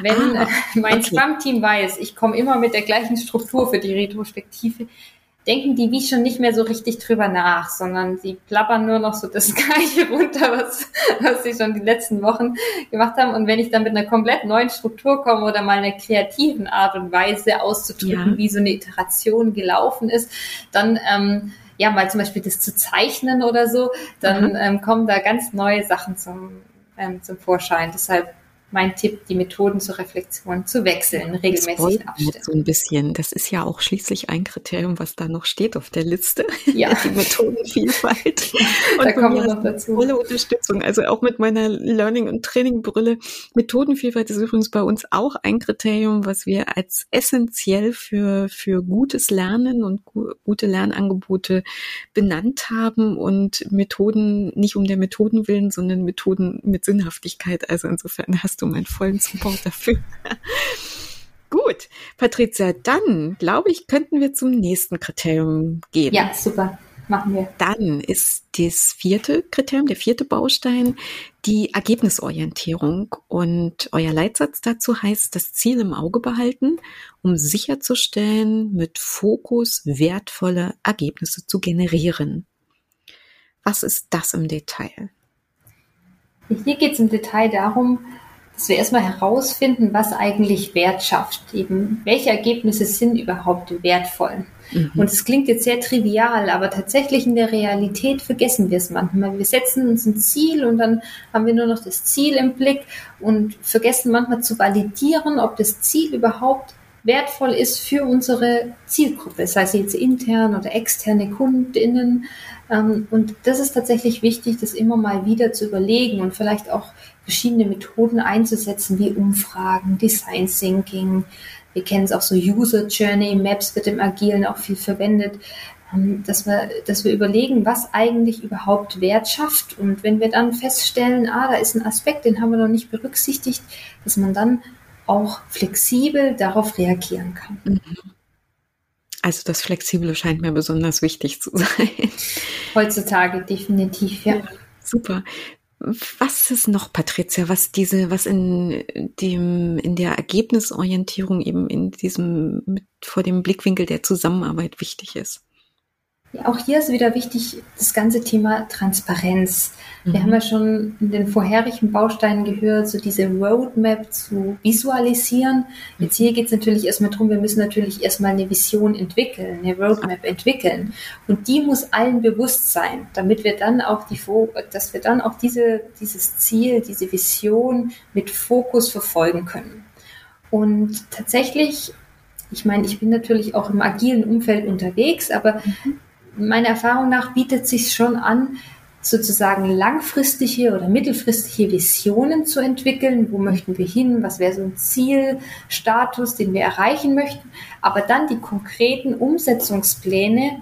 Wenn Ah, äh, mein okay. Scrum-Team weiß, ich komme immer mit der gleichen Struktur für die Retrospektive, denken die wie schon nicht mehr so richtig drüber nach, sondern sie plappern nur noch so das Gleiche runter, was, was sie schon die letzten Wochen gemacht haben. Und wenn ich dann mit einer komplett neuen Struktur komme oder mal einer kreativen Art und Weise auszudrücken, Ja. wie so eine Iteration gelaufen ist, dann ähm, ja mal zum Beispiel das zu zeichnen oder so, dann Mhm. ähm, kommen da ganz neue Sachen zum, ähm, zum Vorschein. Deshalb mein Tipp, die Methoden zur Reflexion zu wechseln, regelmäßig abstimmen. so ein bisschen. Das ist ja auch schließlich ein Kriterium, was da noch steht auf der Liste. Ja. Die Methodenvielfalt. Da von kommen wir noch dazu. Volle Unterstützung. Also auch mit meiner Learning- und Trainingbrille. Methodenvielfalt ist übrigens bei uns auch ein Kriterium, was wir als essentiell für, für gutes Lernen und gu gute Lernangebote benannt haben und Methoden nicht um der Methoden willen, sondern Methoden mit Sinnhaftigkeit. Also insofern hast du meinen vollen Support dafür. Gut, Patricia, dann glaube ich, könnten wir zum nächsten Kriterium gehen. Ja, super. Machen wir. Dann ist das vierte Kriterium, der vierte Baustein, die Ergebnisorientierung. Und euer Leitsatz dazu heißt, das Ziel im Auge behalten, um sicherzustellen, mit Fokus wertvolle Ergebnisse zu generieren. Was ist das im Detail? Hier geht es im Detail darum, dass wir erstmal herausfinden, was eigentlich Wert schafft. Eben, welche Ergebnisse sind überhaupt wertvoll? Mhm. Und es klingt jetzt sehr trivial, aber tatsächlich in der Realität vergessen wir es manchmal. Wir setzen uns ein Ziel und dann haben wir nur noch das Ziel im Blick und vergessen manchmal zu validieren, ob das Ziel überhaupt wertvoll ist für unsere Zielgruppe, sei es jetzt intern oder externe KundInnen. Ähm, Und das ist tatsächlich wichtig, das immer mal wieder zu überlegen und vielleicht auch verschiedene Methoden einzusetzen, wie Umfragen, Design Thinking. Wir kennen es auch so User Journey Maps wird im Agilen auch viel verwendet, ähm, dass wir, dass wir überlegen, was eigentlich überhaupt Wert schafft. Und wenn wir dann feststellen, ah, da ist ein Aspekt, den haben wir noch nicht berücksichtigt, dass man dann auch flexibel darauf reagieren kann. Also das Flexible scheint mir besonders wichtig zu sein. Heutzutage definitiv, ja. Super. Was ist noch, Patricia, was diese, was in dem, in der Ergebnisorientierung eben in diesem, mit, vor dem Blickwinkel der Zusammenarbeit wichtig ist? Ja, auch hier ist wieder wichtig das ganze Thema Transparenz. Mhm. Wir haben ja schon in den vorherigen Bausteinen gehört, so diese Roadmap zu visualisieren. Jetzt hier geht es natürlich erstmal darum, wir müssen natürlich erstmal eine Vision entwickeln, eine Roadmap entwickeln. Und die muss allen bewusst sein, damit wir dann auch die, dass wir dann auch diese, dieses Ziel, diese Vision mit Fokus verfolgen können. Und tatsächlich ich meine, ich bin natürlich auch im agilen Umfeld unterwegs, aber mhm meiner Erfahrung nach bietet sich schon an, sozusagen langfristige oder mittelfristige Visionen zu entwickeln. Wo möchten wir hin? Was wäre so ein Zielstatus, den wir erreichen möchten? Aber dann die konkreten Umsetzungspläne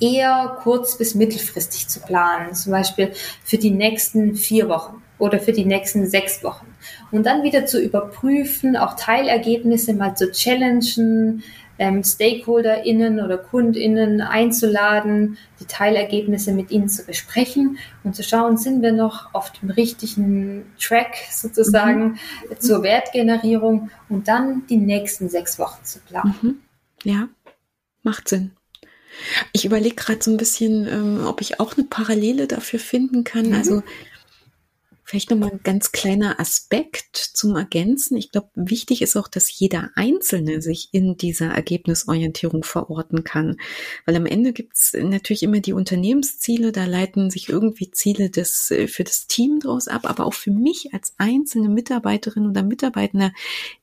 eher kurz- bis mittelfristig zu planen. Zum Beispiel für die nächsten vier Wochen oder für die nächsten sechs Wochen. Und dann wieder zu überprüfen, auch Teilergebnisse mal zu challengen, ähm, StakeholderInnen oder KundInnen einzuladen, die Teilergebnisse mit ihnen zu besprechen und zu schauen, sind wir noch auf dem richtigen Track sozusagen mhm. zur Wertgenerierung und dann die nächsten sechs Wochen zu planen. Mhm. Ja, macht Sinn. Ich überlege gerade so ein bisschen, ähm, ob ich auch eine Parallele dafür finden kann. Mhm. Also Vielleicht nochmal ein ganz kleiner Aspekt zum Ergänzen. Ich glaube, wichtig ist auch, dass jeder Einzelne sich in dieser Ergebnisorientierung verorten kann. Weil am Ende gibt es natürlich immer die Unternehmensziele, da leiten sich irgendwie Ziele des, äh, für das Team draus ab, aber auch für mich als einzelne Mitarbeiterin oder Mitarbeiter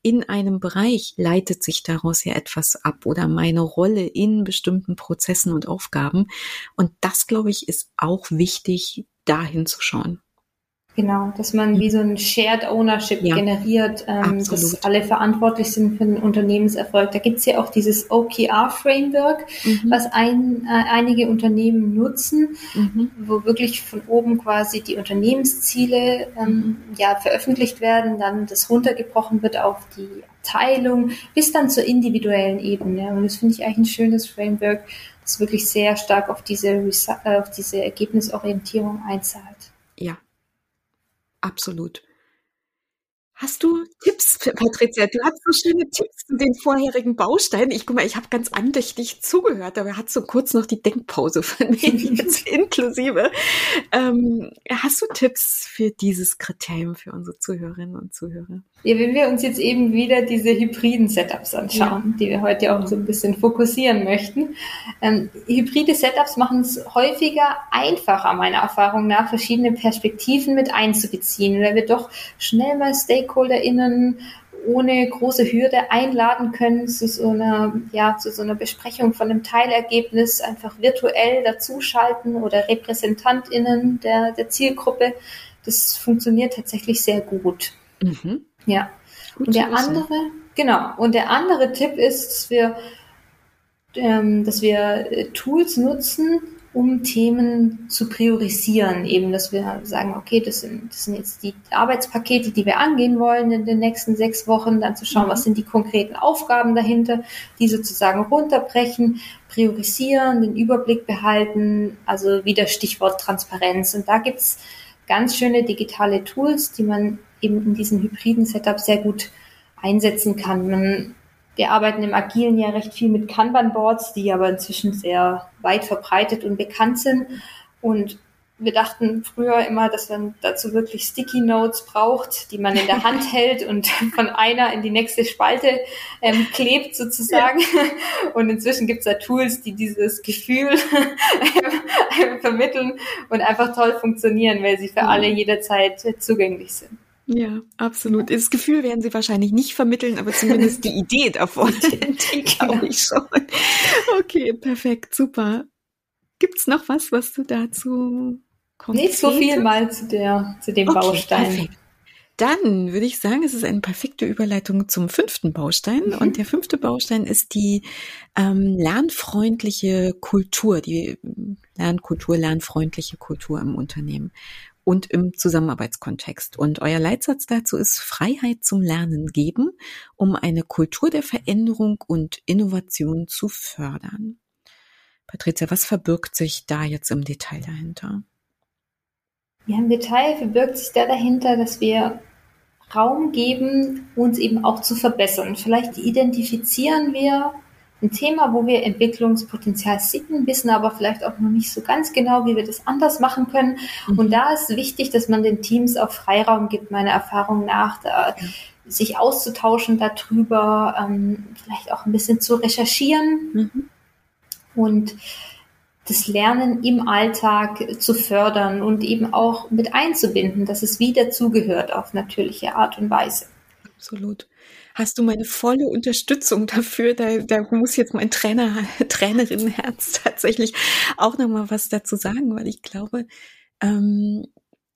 in einem Bereich leitet sich daraus ja etwas ab oder meine Rolle in bestimmten Prozessen und Aufgaben. Und das, glaube ich, ist auch wichtig, dahin zu schauen. Genau, dass man wie so ein Shared Ownership ja, generiert, ähm, dass alle verantwortlich sind für den Unternehmenserfolg. Da gibt's ja auch dieses OKR-Framework, mhm. was ein, äh, einige Unternehmen nutzen, mhm. wo wirklich von oben quasi die Unternehmensziele ähm, ja, veröffentlicht werden, dann das runtergebrochen wird auf die Abteilung, bis dann zur individuellen Ebene. Und das finde ich eigentlich ein schönes Framework, das wirklich sehr stark auf diese, äh, auf diese Ergebnisorientierung einzahlt. Absolut. Hast du Tipps, Patricia? Du hast so schöne Tipps zu den vorherigen Bausteinen. Ich guck mal, ich habe ganz andächtig zugehört, aber hat so kurz noch die Denkpause von mir jetzt inklusive. Ähm, hast du Tipps für dieses Kriterium für unsere Zuhörerinnen und Zuhörer? Ja, wenn wir uns jetzt eben wieder diese hybriden Setups anschauen, ja. die wir heute auch so ein bisschen fokussieren möchten. Ähm, hybride Setups machen es häufiger einfacher, meiner Erfahrung nach, verschiedene Perspektiven mit einzubeziehen, weil wir doch schnell mal StakeholderInnen ohne große Hürde einladen können zu so einer, ja, zu so einer Besprechung von einem Teilergebnis einfach virtuell dazuschalten oder RepräsentantInnen der, der Zielgruppe. Das funktioniert tatsächlich sehr gut. Mhm. Ja. Gut und der andere, genau, und der andere Tipp ist, dass wir, ähm, dass wir äh, Tools nutzen, um Themen zu priorisieren. Eben, dass wir sagen, okay, das sind, das sind jetzt die Arbeitspakete, die wir angehen wollen in den nächsten sechs Wochen, dann zu schauen, mhm. was sind die konkreten Aufgaben dahinter, die sozusagen runterbrechen, priorisieren, den Überblick behalten, also wieder Stichwort Transparenz. Und da gibt's ganz schöne digitale Tools, die man eben in diesen hybriden Setup sehr gut einsetzen kann. Man, wir arbeiten im Agilen ja recht viel mit Kanban-Boards, die aber inzwischen sehr weit verbreitet und bekannt sind. Und wir dachten früher immer, dass man dazu wirklich Sticky Notes braucht, die man in der Hand hält und von einer in die nächste Spalte ähm, klebt sozusagen. Ja. Und inzwischen gibt es da Tools, die dieses Gefühl vermitteln und einfach toll funktionieren, weil sie für alle jederzeit zugänglich sind. Ja, absolut. Das Gefühl werden Sie wahrscheinlich nicht vermitteln, aber zumindest die Idee davon, die glaube ich schon. Okay, perfekt, super. Gibt's noch was, was du dazu konkret Nicht so viel mal zu der, zu dem okay, Baustein. Perfekt. Dann würde ich sagen, es ist eine perfekte Überleitung zum fünften Baustein. Mhm. Und der fünfte Baustein ist die ähm, lernfreundliche Kultur, die Lernkultur, lernfreundliche Kultur im Unternehmen und im Zusammenarbeitskontext. Und euer Leitsatz dazu ist Freiheit zum Lernen geben, um eine Kultur der Veränderung und Innovation zu fördern. Patricia, was verbirgt sich da jetzt im Detail dahinter? Ja, im Detail verbirgt sich da dahinter, dass wir Raum geben, uns eben auch zu verbessern. Vielleicht identifizieren wir ein Thema, wo wir Entwicklungspotenzial sehen, wissen aber vielleicht auch noch nicht so ganz genau, wie wir das anders machen können. Mhm. Und da ist wichtig, dass man den Teams auch Freiraum gibt, meiner Erfahrung nach, da sich auszutauschen darüber, ähm, vielleicht auch ein bisschen zu recherchieren mhm. und das Lernen im Alltag zu fördern und eben auch mit einzubinden, dass es wieder zugehört auf natürliche Art und Weise. Absolut hast du meine volle Unterstützung dafür. Da, da muss jetzt mein Trainer, Trainerinnenherz tatsächlich auch nochmal was dazu sagen, weil ich glaube, ähm,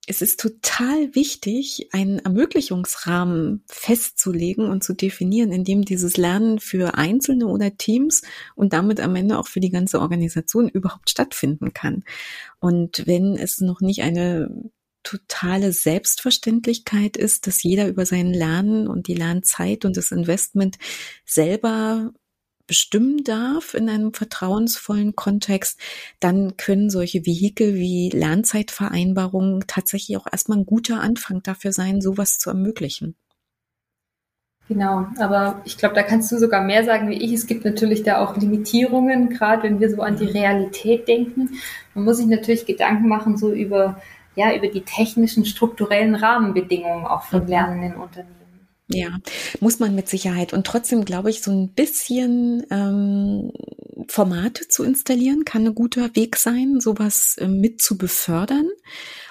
es ist total wichtig, einen Ermöglichungsrahmen festzulegen und zu definieren, in dem dieses Lernen für Einzelne oder Teams und damit am Ende auch für die ganze Organisation überhaupt stattfinden kann. Und wenn es noch nicht eine totale Selbstverständlichkeit ist, dass jeder über sein Lernen und die Lernzeit und das Investment selber bestimmen darf in einem vertrauensvollen Kontext, dann können solche Vehikel wie Lernzeitvereinbarungen tatsächlich auch erstmal ein guter Anfang dafür sein, sowas zu ermöglichen. Genau, aber ich glaube, da kannst du sogar mehr sagen wie ich. Es gibt natürlich da auch Limitierungen, gerade wenn wir so an die Realität denken. Man muss sich natürlich Gedanken machen, so über ja, über die technischen, strukturellen Rahmenbedingungen auch von mhm. lernenden Unternehmen. Ja, muss man mit Sicherheit. Und trotzdem glaube ich, so ein bisschen ähm, Formate zu installieren kann ein guter Weg sein, sowas äh, mit zu befördern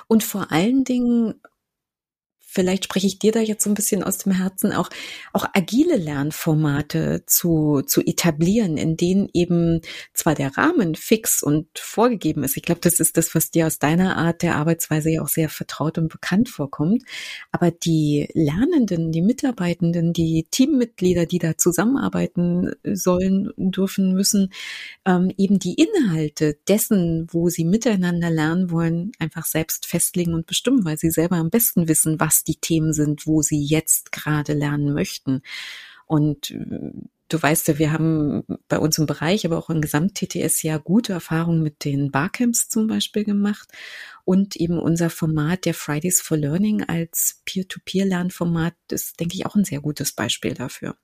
und vor allen Dingen vielleicht spreche ich dir da jetzt so ein bisschen aus dem Herzen, auch, auch agile Lernformate zu, zu etablieren, in denen eben zwar der Rahmen fix und vorgegeben ist. Ich glaube, das ist das, was dir aus deiner Art der Arbeitsweise ja auch sehr vertraut und bekannt vorkommt. Aber die Lernenden, die Mitarbeitenden, die Teammitglieder, die da zusammenarbeiten sollen, dürfen, müssen, ähm, eben die Inhalte dessen, wo sie miteinander lernen wollen, einfach selbst festlegen und bestimmen, weil sie selber am besten wissen, was die Themen sind, wo sie jetzt gerade lernen möchten. Und äh, du weißt ja, wir haben bei uns im Bereich, aber auch im Gesamt-TTS ja gute Erfahrungen mit den Barcamps zum Beispiel gemacht und eben unser Format der Fridays for Learning als Peer-to-Peer-Lernformat ist, denke ich, auch ein sehr gutes Beispiel dafür.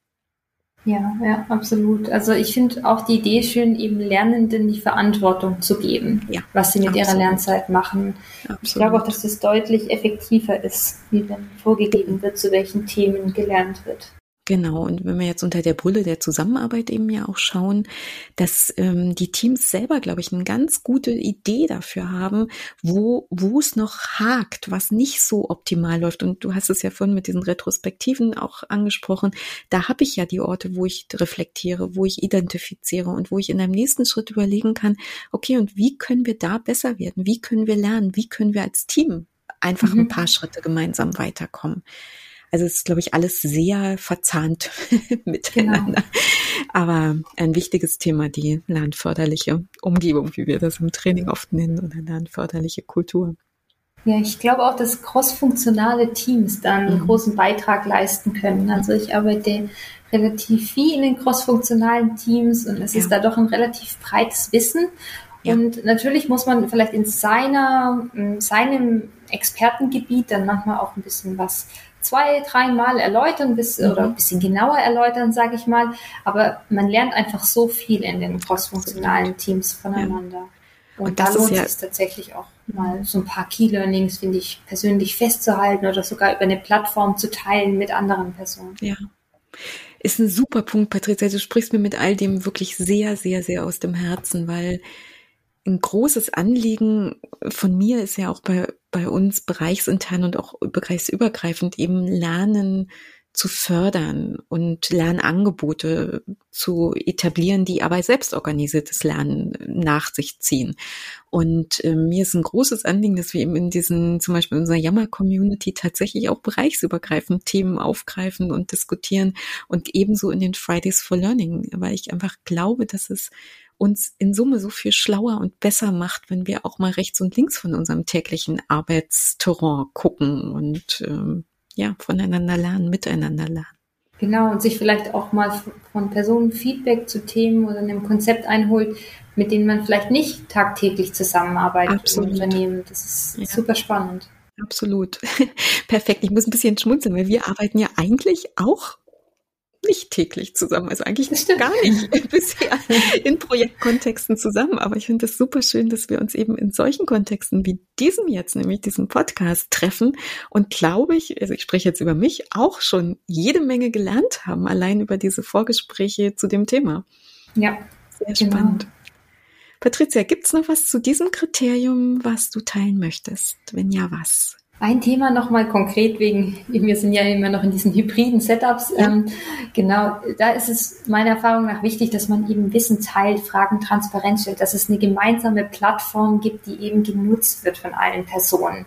Ja, ja, absolut. Also ich finde auch die Idee schön, eben Lernenden die Verantwortung zu geben, ja, was sie mit absolut. ihrer Lernzeit machen. Absolut. Ich glaube auch, dass das deutlich effektiver ist, wie wenn vorgegeben wird, zu welchen Themen gelernt wird. Genau, und wenn wir jetzt unter der Brille der Zusammenarbeit eben ja auch schauen, dass ähm, die Teams selber, glaube ich, eine ganz gute Idee dafür haben, wo, wo es noch hakt, was nicht so optimal läuft. Und du hast es ja vorhin mit diesen Retrospektiven auch angesprochen. Da habe ich ja die Orte, wo ich reflektiere, wo ich identifiziere und wo ich in einem nächsten Schritt überlegen kann, okay, und wie können wir da besser werden? Wie können wir lernen? Wie können wir als Team einfach mhm. ein paar Schritte gemeinsam weiterkommen? Also es ist, glaube ich, alles sehr verzahnt miteinander. Genau. Aber ein wichtiges Thema, die lernförderliche Umgebung, wie wir das im Training oft nennen, oder lernförderliche Kultur. Ja, ich glaube auch, dass crossfunktionale Teams dann einen mhm. großen Beitrag leisten können. Also ich arbeite relativ viel in den crossfunktionalen Teams und es ja. ist da doch ein relativ breites Wissen. Ja. Und natürlich muss man vielleicht in seiner, in seinem Expertengebiet dann manchmal auch ein bisschen was zwei, dreimal erläutern bis, mhm. oder ein bisschen genauer erläutern, sage ich mal. Aber man lernt einfach so viel in den crossfunktionalen Teams voneinander. Ja. Und, und da lohnt ja es tatsächlich auch mal so ein paar Key-Learnings, finde ich, persönlich festzuhalten oder sogar über eine Plattform zu teilen mit anderen Personen. Ja. Ist ein super Punkt, Patricia. Du sprichst mir mit all dem wirklich sehr, sehr, sehr aus dem Herzen, weil ein großes Anliegen von mir ist ja auch bei, bei uns bereichsintern und auch bereichsübergreifend eben Lernen zu fördern und Lernangebote zu etablieren, die aber selbstorganisiertes Lernen nach sich ziehen. Und äh, mir ist ein großes Anliegen, dass wir eben in diesen, zum Beispiel in unserer Yammer-Community tatsächlich auch bereichsübergreifend Themen aufgreifen und diskutieren und ebenso in den Fridays for Learning, weil ich einfach glaube, dass es uns in Summe so viel schlauer und besser macht, wenn wir auch mal rechts und links von unserem täglichen Arbeitsterrain gucken und ähm, ja, voneinander lernen, miteinander lernen. Genau, und sich vielleicht auch mal von Personen Feedback zu Themen oder einem Konzept einholt, mit denen man vielleicht nicht tagtäglich zusammenarbeitet Absolut. im Unternehmen. Das ist ja. super spannend. Absolut. Perfekt. Ich muss ein bisschen schmunzeln, weil wir arbeiten ja eigentlich auch nicht täglich zusammen, also eigentlich gar nicht bisher in Projektkontexten zusammen. Aber ich finde es super schön, dass wir uns eben in solchen Kontexten wie diesem jetzt, nämlich diesem Podcast, treffen und glaube ich, also ich spreche jetzt über mich, auch schon jede Menge gelernt haben, allein über diese Vorgespräche zu dem Thema. Ja. Sehr genau. spannend. Patricia, gibt's noch was zu diesem Kriterium, was du teilen möchtest? Wenn ja, was? Ein Thema nochmal konkret wegen, wir sind ja immer noch in diesen hybriden Setups. Ja. Ähm, genau, da ist es meiner Erfahrung nach wichtig, dass man eben Wissen teilt, Fragen transparent stellt, dass es eine gemeinsame Plattform gibt, die eben genutzt wird von allen Personen.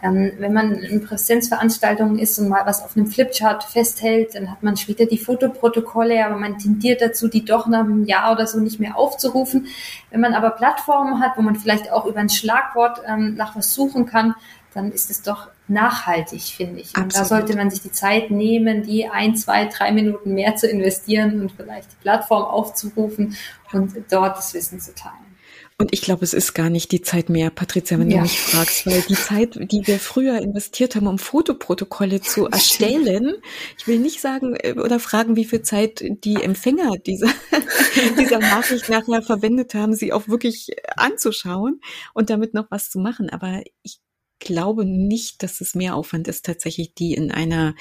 Ähm, wenn man in Präsenzveranstaltungen ist und mal was auf einem Flipchart festhält, dann hat man später die Fotoprotokolle, aber man tendiert dazu, die doch nach einem Jahr oder so nicht mehr aufzurufen. Wenn man aber Plattformen hat, wo man vielleicht auch über ein Schlagwort ähm, nach was suchen kann, dann ist es doch nachhaltig, finde ich. Und da sollte man sich die Zeit nehmen, die ein, zwei, drei Minuten mehr zu investieren und vielleicht die Plattform aufzurufen und dort das Wissen zu teilen. Und ich glaube, es ist gar nicht die Zeit mehr, Patricia, wenn ja. du mich fragst, weil die Zeit, die wir früher investiert haben, um Fotoprotokolle zu erstellen, ich will nicht sagen äh, oder fragen, wie viel Zeit die Empfänger dieser, dieser Nachricht nachher verwendet haben, sie auch wirklich anzuschauen und damit noch was zu machen. Aber ich glaube nicht, dass es mehr Aufwand ist, tatsächlich die in einer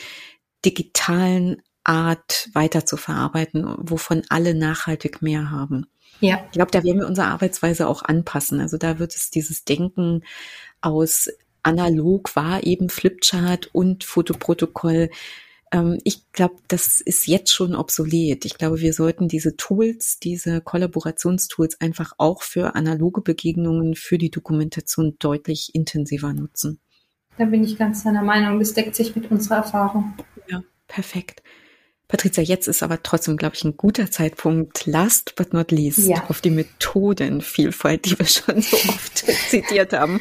digitalen Art weiter zu verarbeiten, wovon alle nachhaltig mehr haben. Ja. Ich glaube, da werden wir unsere Arbeitsweise auch anpassen. Also da wird es dieses Denken aus analog war eben Flipchart und Fotoprotokoll ich glaube, das ist jetzt schon obsolet. Ich glaube, wir sollten diese Tools, diese Kollaborationstools einfach auch für analoge Begegnungen, für die Dokumentation deutlich intensiver nutzen. Da bin ich ganz deiner Meinung. Das deckt sich mit unserer Erfahrung. Ja, perfekt. Patricia, jetzt ist aber trotzdem, glaube ich, ein guter Zeitpunkt, last but not least, ja. auf die Methodenvielfalt, die wir schon so oft zitiert haben,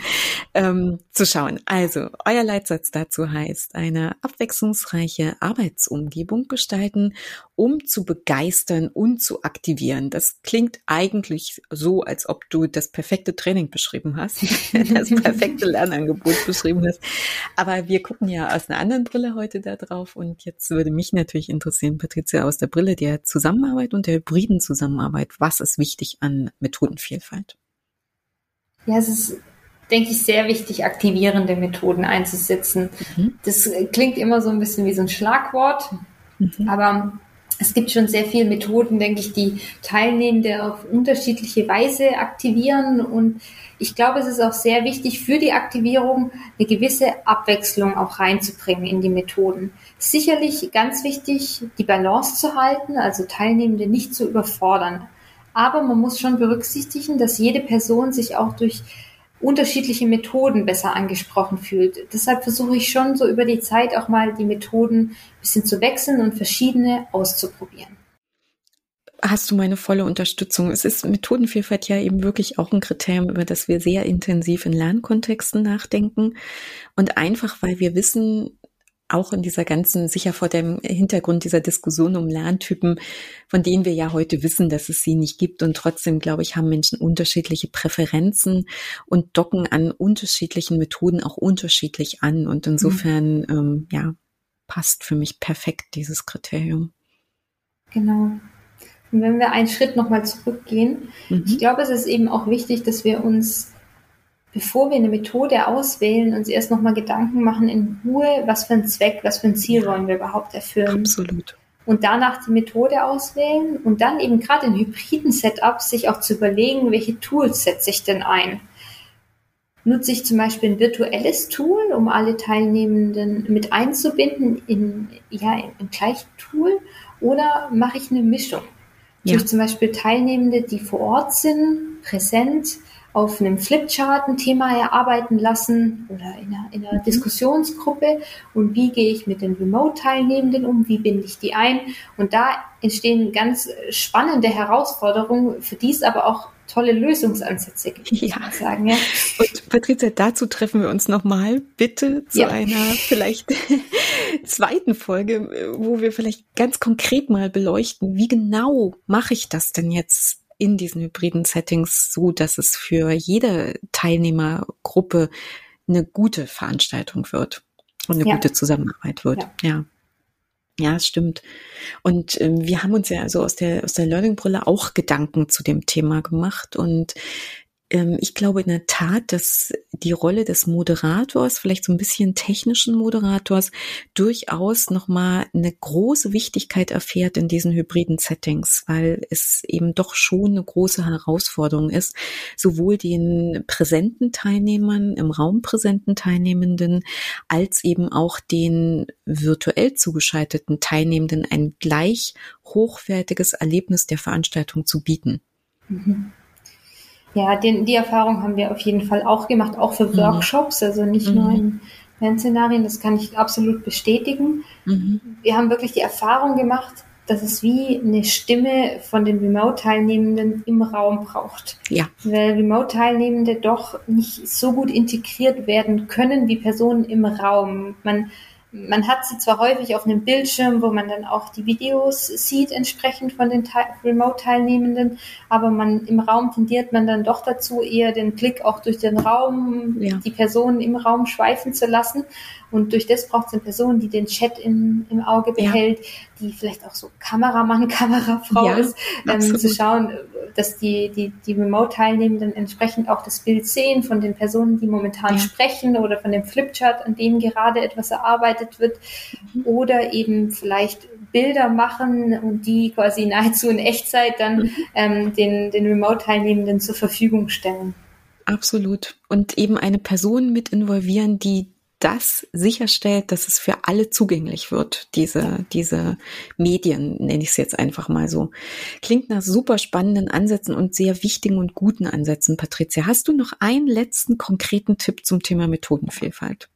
ähm, zu schauen. Also, euer Leitsatz dazu heißt, eine abwechslungsreiche Arbeitsumgebung gestalten, um zu begeistern und zu aktivieren. Das klingt eigentlich so, als ob du das perfekte Training beschrieben hast, das perfekte Lernangebot beschrieben hast. Aber wir gucken ja aus einer anderen Brille heute da drauf und jetzt würde mich natürlich interessieren, interessieren, Patricia, aus der Brille der Zusammenarbeit und der hybriden Zusammenarbeit. Was ist wichtig an Methodenvielfalt? Ja, es ist, denke ich, sehr wichtig, aktivierende Methoden einzusetzen. Mhm. Das klingt immer so ein bisschen wie so ein Schlagwort, mhm. aber es gibt schon sehr viele Methoden, denke ich, die Teilnehmende auf unterschiedliche Weise aktivieren. Und ich glaube, es ist auch sehr wichtig für die Aktivierung eine gewisse Abwechslung auch reinzubringen in die Methoden. Sicherlich ganz wichtig, die Balance zu halten, also Teilnehmende nicht zu überfordern. Aber man muss schon berücksichtigen, dass jede Person sich auch durch unterschiedliche Methoden besser angesprochen fühlt. Deshalb versuche ich schon so über die Zeit auch mal die Methoden ein bisschen zu wechseln und verschiedene auszuprobieren. Hast du meine volle Unterstützung? Es ist Methodenvielfalt ja eben wirklich auch ein Kriterium, über das wir sehr intensiv in Lernkontexten nachdenken. Und einfach, weil wir wissen, auch in dieser ganzen, sicher vor dem Hintergrund dieser Diskussion um Lerntypen, von denen wir ja heute wissen, dass es sie nicht gibt. Und trotzdem, glaube ich, haben Menschen unterschiedliche Präferenzen und docken an unterschiedlichen Methoden auch unterschiedlich an. Und insofern, mhm. ähm, ja, passt für mich perfekt dieses Kriterium. Genau. Und wenn wir einen Schritt nochmal zurückgehen, mhm. ich glaube, es ist eben auch wichtig, dass wir uns bevor wir eine Methode auswählen, uns erst nochmal Gedanken machen in Ruhe, was für ein Zweck, was für ein Ziel wollen wir überhaupt erfüllen. Absolut. Und danach die Methode auswählen und dann eben gerade in hybriden Setups sich auch zu überlegen, welche Tools setze ich denn ein. Nutze ich zum Beispiel ein virtuelles Tool, um alle Teilnehmenden mit einzubinden in, ja, im gleichen Tool oder mache ich eine Mischung? Ja. Durch zum Beispiel Teilnehmende, die vor Ort sind, präsent, auf einem Flipchart ein Thema erarbeiten lassen oder in einer, in einer mhm. Diskussionsgruppe und wie gehe ich mit den Remote-Teilnehmenden um, wie binde ich die ein und da entstehen ganz spannende Herausforderungen, für die es aber auch tolle Lösungsansätze gibt, ja. sagen. Ja. Und Patricia, dazu treffen wir uns nochmal bitte zu ja. einer vielleicht zweiten Folge, wo wir vielleicht ganz konkret mal beleuchten, wie genau mache ich das denn jetzt in diesen hybriden Settings so, dass es für jede Teilnehmergruppe eine gute Veranstaltung wird und eine ja. gute Zusammenarbeit wird. Ja. ja. Ja, es stimmt. Und ähm, wir haben uns ja also aus der aus der Learning Brille auch Gedanken zu dem Thema gemacht und ich glaube in der Tat, dass die Rolle des Moderators, vielleicht so ein bisschen technischen Moderators, durchaus nochmal eine große Wichtigkeit erfährt in diesen hybriden Settings, weil es eben doch schon eine große Herausforderung ist, sowohl den präsenten Teilnehmern, im Raum präsenten Teilnehmenden, als eben auch den virtuell zugeschalteten Teilnehmenden ein gleich hochwertiges Erlebnis der Veranstaltung zu bieten. Mhm. Ja, den, die Erfahrung haben wir auf jeden Fall auch gemacht, auch für mhm. Workshops, also nicht mhm. nur in Lernszenarien, das kann ich absolut bestätigen. Mhm. Wir haben wirklich die Erfahrung gemacht, dass es wie eine Stimme von den Remote-Teilnehmenden im Raum braucht. Ja. Weil Remote-Teilnehmende doch nicht so gut integriert werden können wie Personen im Raum. Man man hat sie zwar häufig auf einem Bildschirm, wo man dann auch die Videos sieht, entsprechend von den Remote-Teilnehmenden, aber man im Raum tendiert man dann doch dazu, eher den Blick auch durch den Raum, ja. die Personen im Raum schweifen zu lassen. Und durch das braucht es eine Person, die den Chat in, im Auge behält, ja. die vielleicht auch so Kameramann, Kamerafrau ja, ist, ähm, zu schauen, dass die, die, die Remote-Teilnehmenden entsprechend auch das Bild sehen von den Personen, die momentan sprechen oder von dem Flipchart, an dem gerade etwas erarbeitet wird mhm. oder eben vielleicht Bilder machen und die quasi nahezu in Echtzeit dann ähm, den, den Remote-Teilnehmenden zur Verfügung stellen. Absolut. Und eben eine Person mit involvieren, die das sicherstellt, dass es für alle zugänglich wird, diese, diese Medien, nenne ich es jetzt einfach mal so. Klingt nach super spannenden Ansätzen und sehr wichtigen und guten Ansätzen, Patricia. Hast du noch einen letzten konkreten Tipp zum Thema Methodenvielfalt?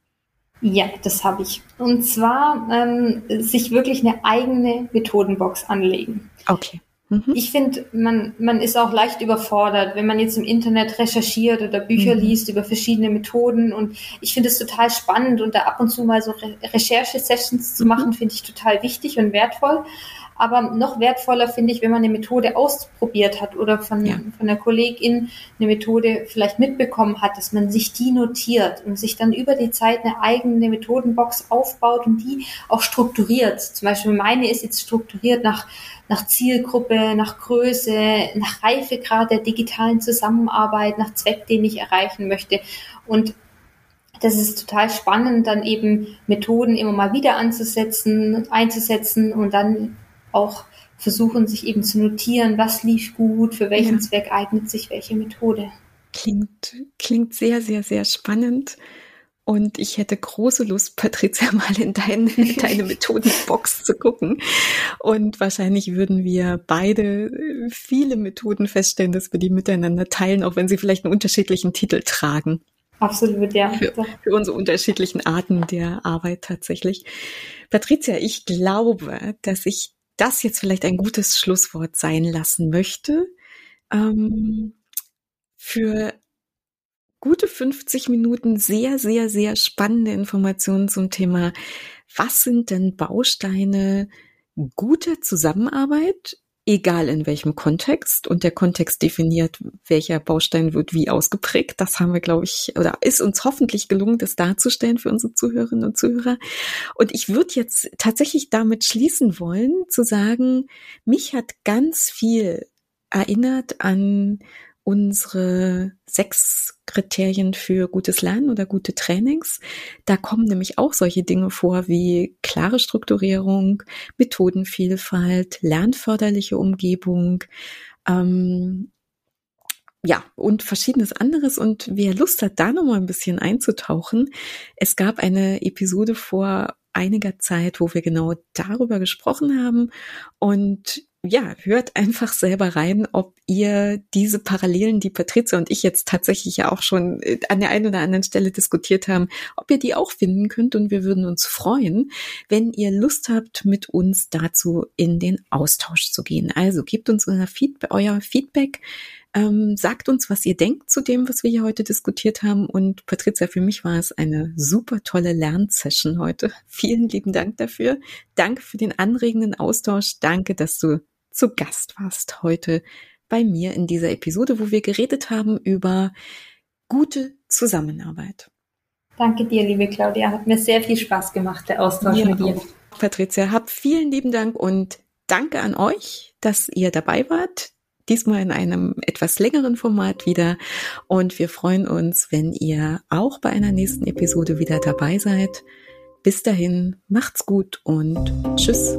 Ja, das habe ich. Und zwar ähm, sich wirklich eine eigene Methodenbox anlegen. Okay. Mhm. Ich finde, man, man ist auch leicht überfordert, wenn man jetzt im Internet recherchiert oder Bücher mhm. liest über verschiedene Methoden. Und ich finde es total spannend und da ab und zu mal so Re Recherche-Sessions zu mhm. machen, finde ich total wichtig und wertvoll. Aber noch wertvoller finde ich, wenn man eine Methode ausprobiert hat oder von, ja. von der Kollegin eine Methode vielleicht mitbekommen hat, dass man sich die notiert und sich dann über die Zeit eine eigene Methodenbox aufbaut und die auch strukturiert. Zum Beispiel meine ist jetzt strukturiert nach, nach Zielgruppe, nach Größe, nach Reifegrad der digitalen Zusammenarbeit, nach Zweck, den ich erreichen möchte. Und das ist total spannend, dann eben Methoden immer mal wieder anzusetzen, einzusetzen und dann auch versuchen, sich eben zu notieren, was lief gut, für welchen ja. Zweck eignet sich welche Methode. Klingt, klingt sehr, sehr, sehr spannend. Und ich hätte große Lust, Patricia, mal in, dein, in deine Methodenbox zu gucken. Und wahrscheinlich würden wir beide viele Methoden feststellen, dass wir die miteinander teilen, auch wenn sie vielleicht einen unterschiedlichen Titel tragen. Absolut, ja. Für, für unsere unterschiedlichen Arten der Arbeit tatsächlich. Patricia, ich glaube, dass ich das jetzt vielleicht ein gutes Schlusswort sein lassen möchte. Ähm, für gute 50 Minuten sehr, sehr, sehr spannende Informationen zum Thema, was sind denn Bausteine guter Zusammenarbeit egal in welchem Kontext. Und der Kontext definiert, welcher Baustein wird wie ausgeprägt. Das haben wir, glaube ich, oder ist uns hoffentlich gelungen, das darzustellen für unsere Zuhörerinnen und Zuhörer. Und ich würde jetzt tatsächlich damit schließen wollen, zu sagen, mich hat ganz viel erinnert an unsere sechs Kriterien für gutes Lernen oder gute Trainings. Da kommen nämlich auch solche Dinge vor wie klare Strukturierung, Methodenvielfalt, lernförderliche Umgebung, ähm, ja, und verschiedenes anderes. Und wer Lust hat, da nochmal ein bisschen einzutauchen, es gab eine Episode vor einiger Zeit, wo wir genau darüber gesprochen haben. Und ja, hört einfach selber rein, ob ihr diese Parallelen, die Patricia und ich jetzt tatsächlich ja auch schon äh, an der einen oder anderen Stelle diskutiert haben, ob ihr die auch finden könnt. Und wir würden uns freuen, wenn ihr Lust habt, mit uns dazu in den Austausch zu gehen. Also gebt uns euer Feedback, euer Feedback Ähm, sagt uns, was ihr denkt zu dem, was wir hier heute diskutiert haben. Und Patricia, für mich war es eine super tolle Lernsession heute. Vielen lieben Dank dafür. Danke für den anregenden Austausch. Danke, dass du zu Gast warst heute bei mir in dieser Episode, wo wir geredet haben über gute Zusammenarbeit. Danke dir, liebe Claudia. Hat mir sehr viel Spaß gemacht, der Austausch ja, mit dir. Patricia, hab vielen lieben Dank und danke an euch, dass ihr dabei wart. Diesmal in einem etwas längeren Format wieder. Und wir freuen uns, wenn ihr auch bei einer nächsten Episode wieder dabei seid. Bis dahin, macht's gut und tschüss.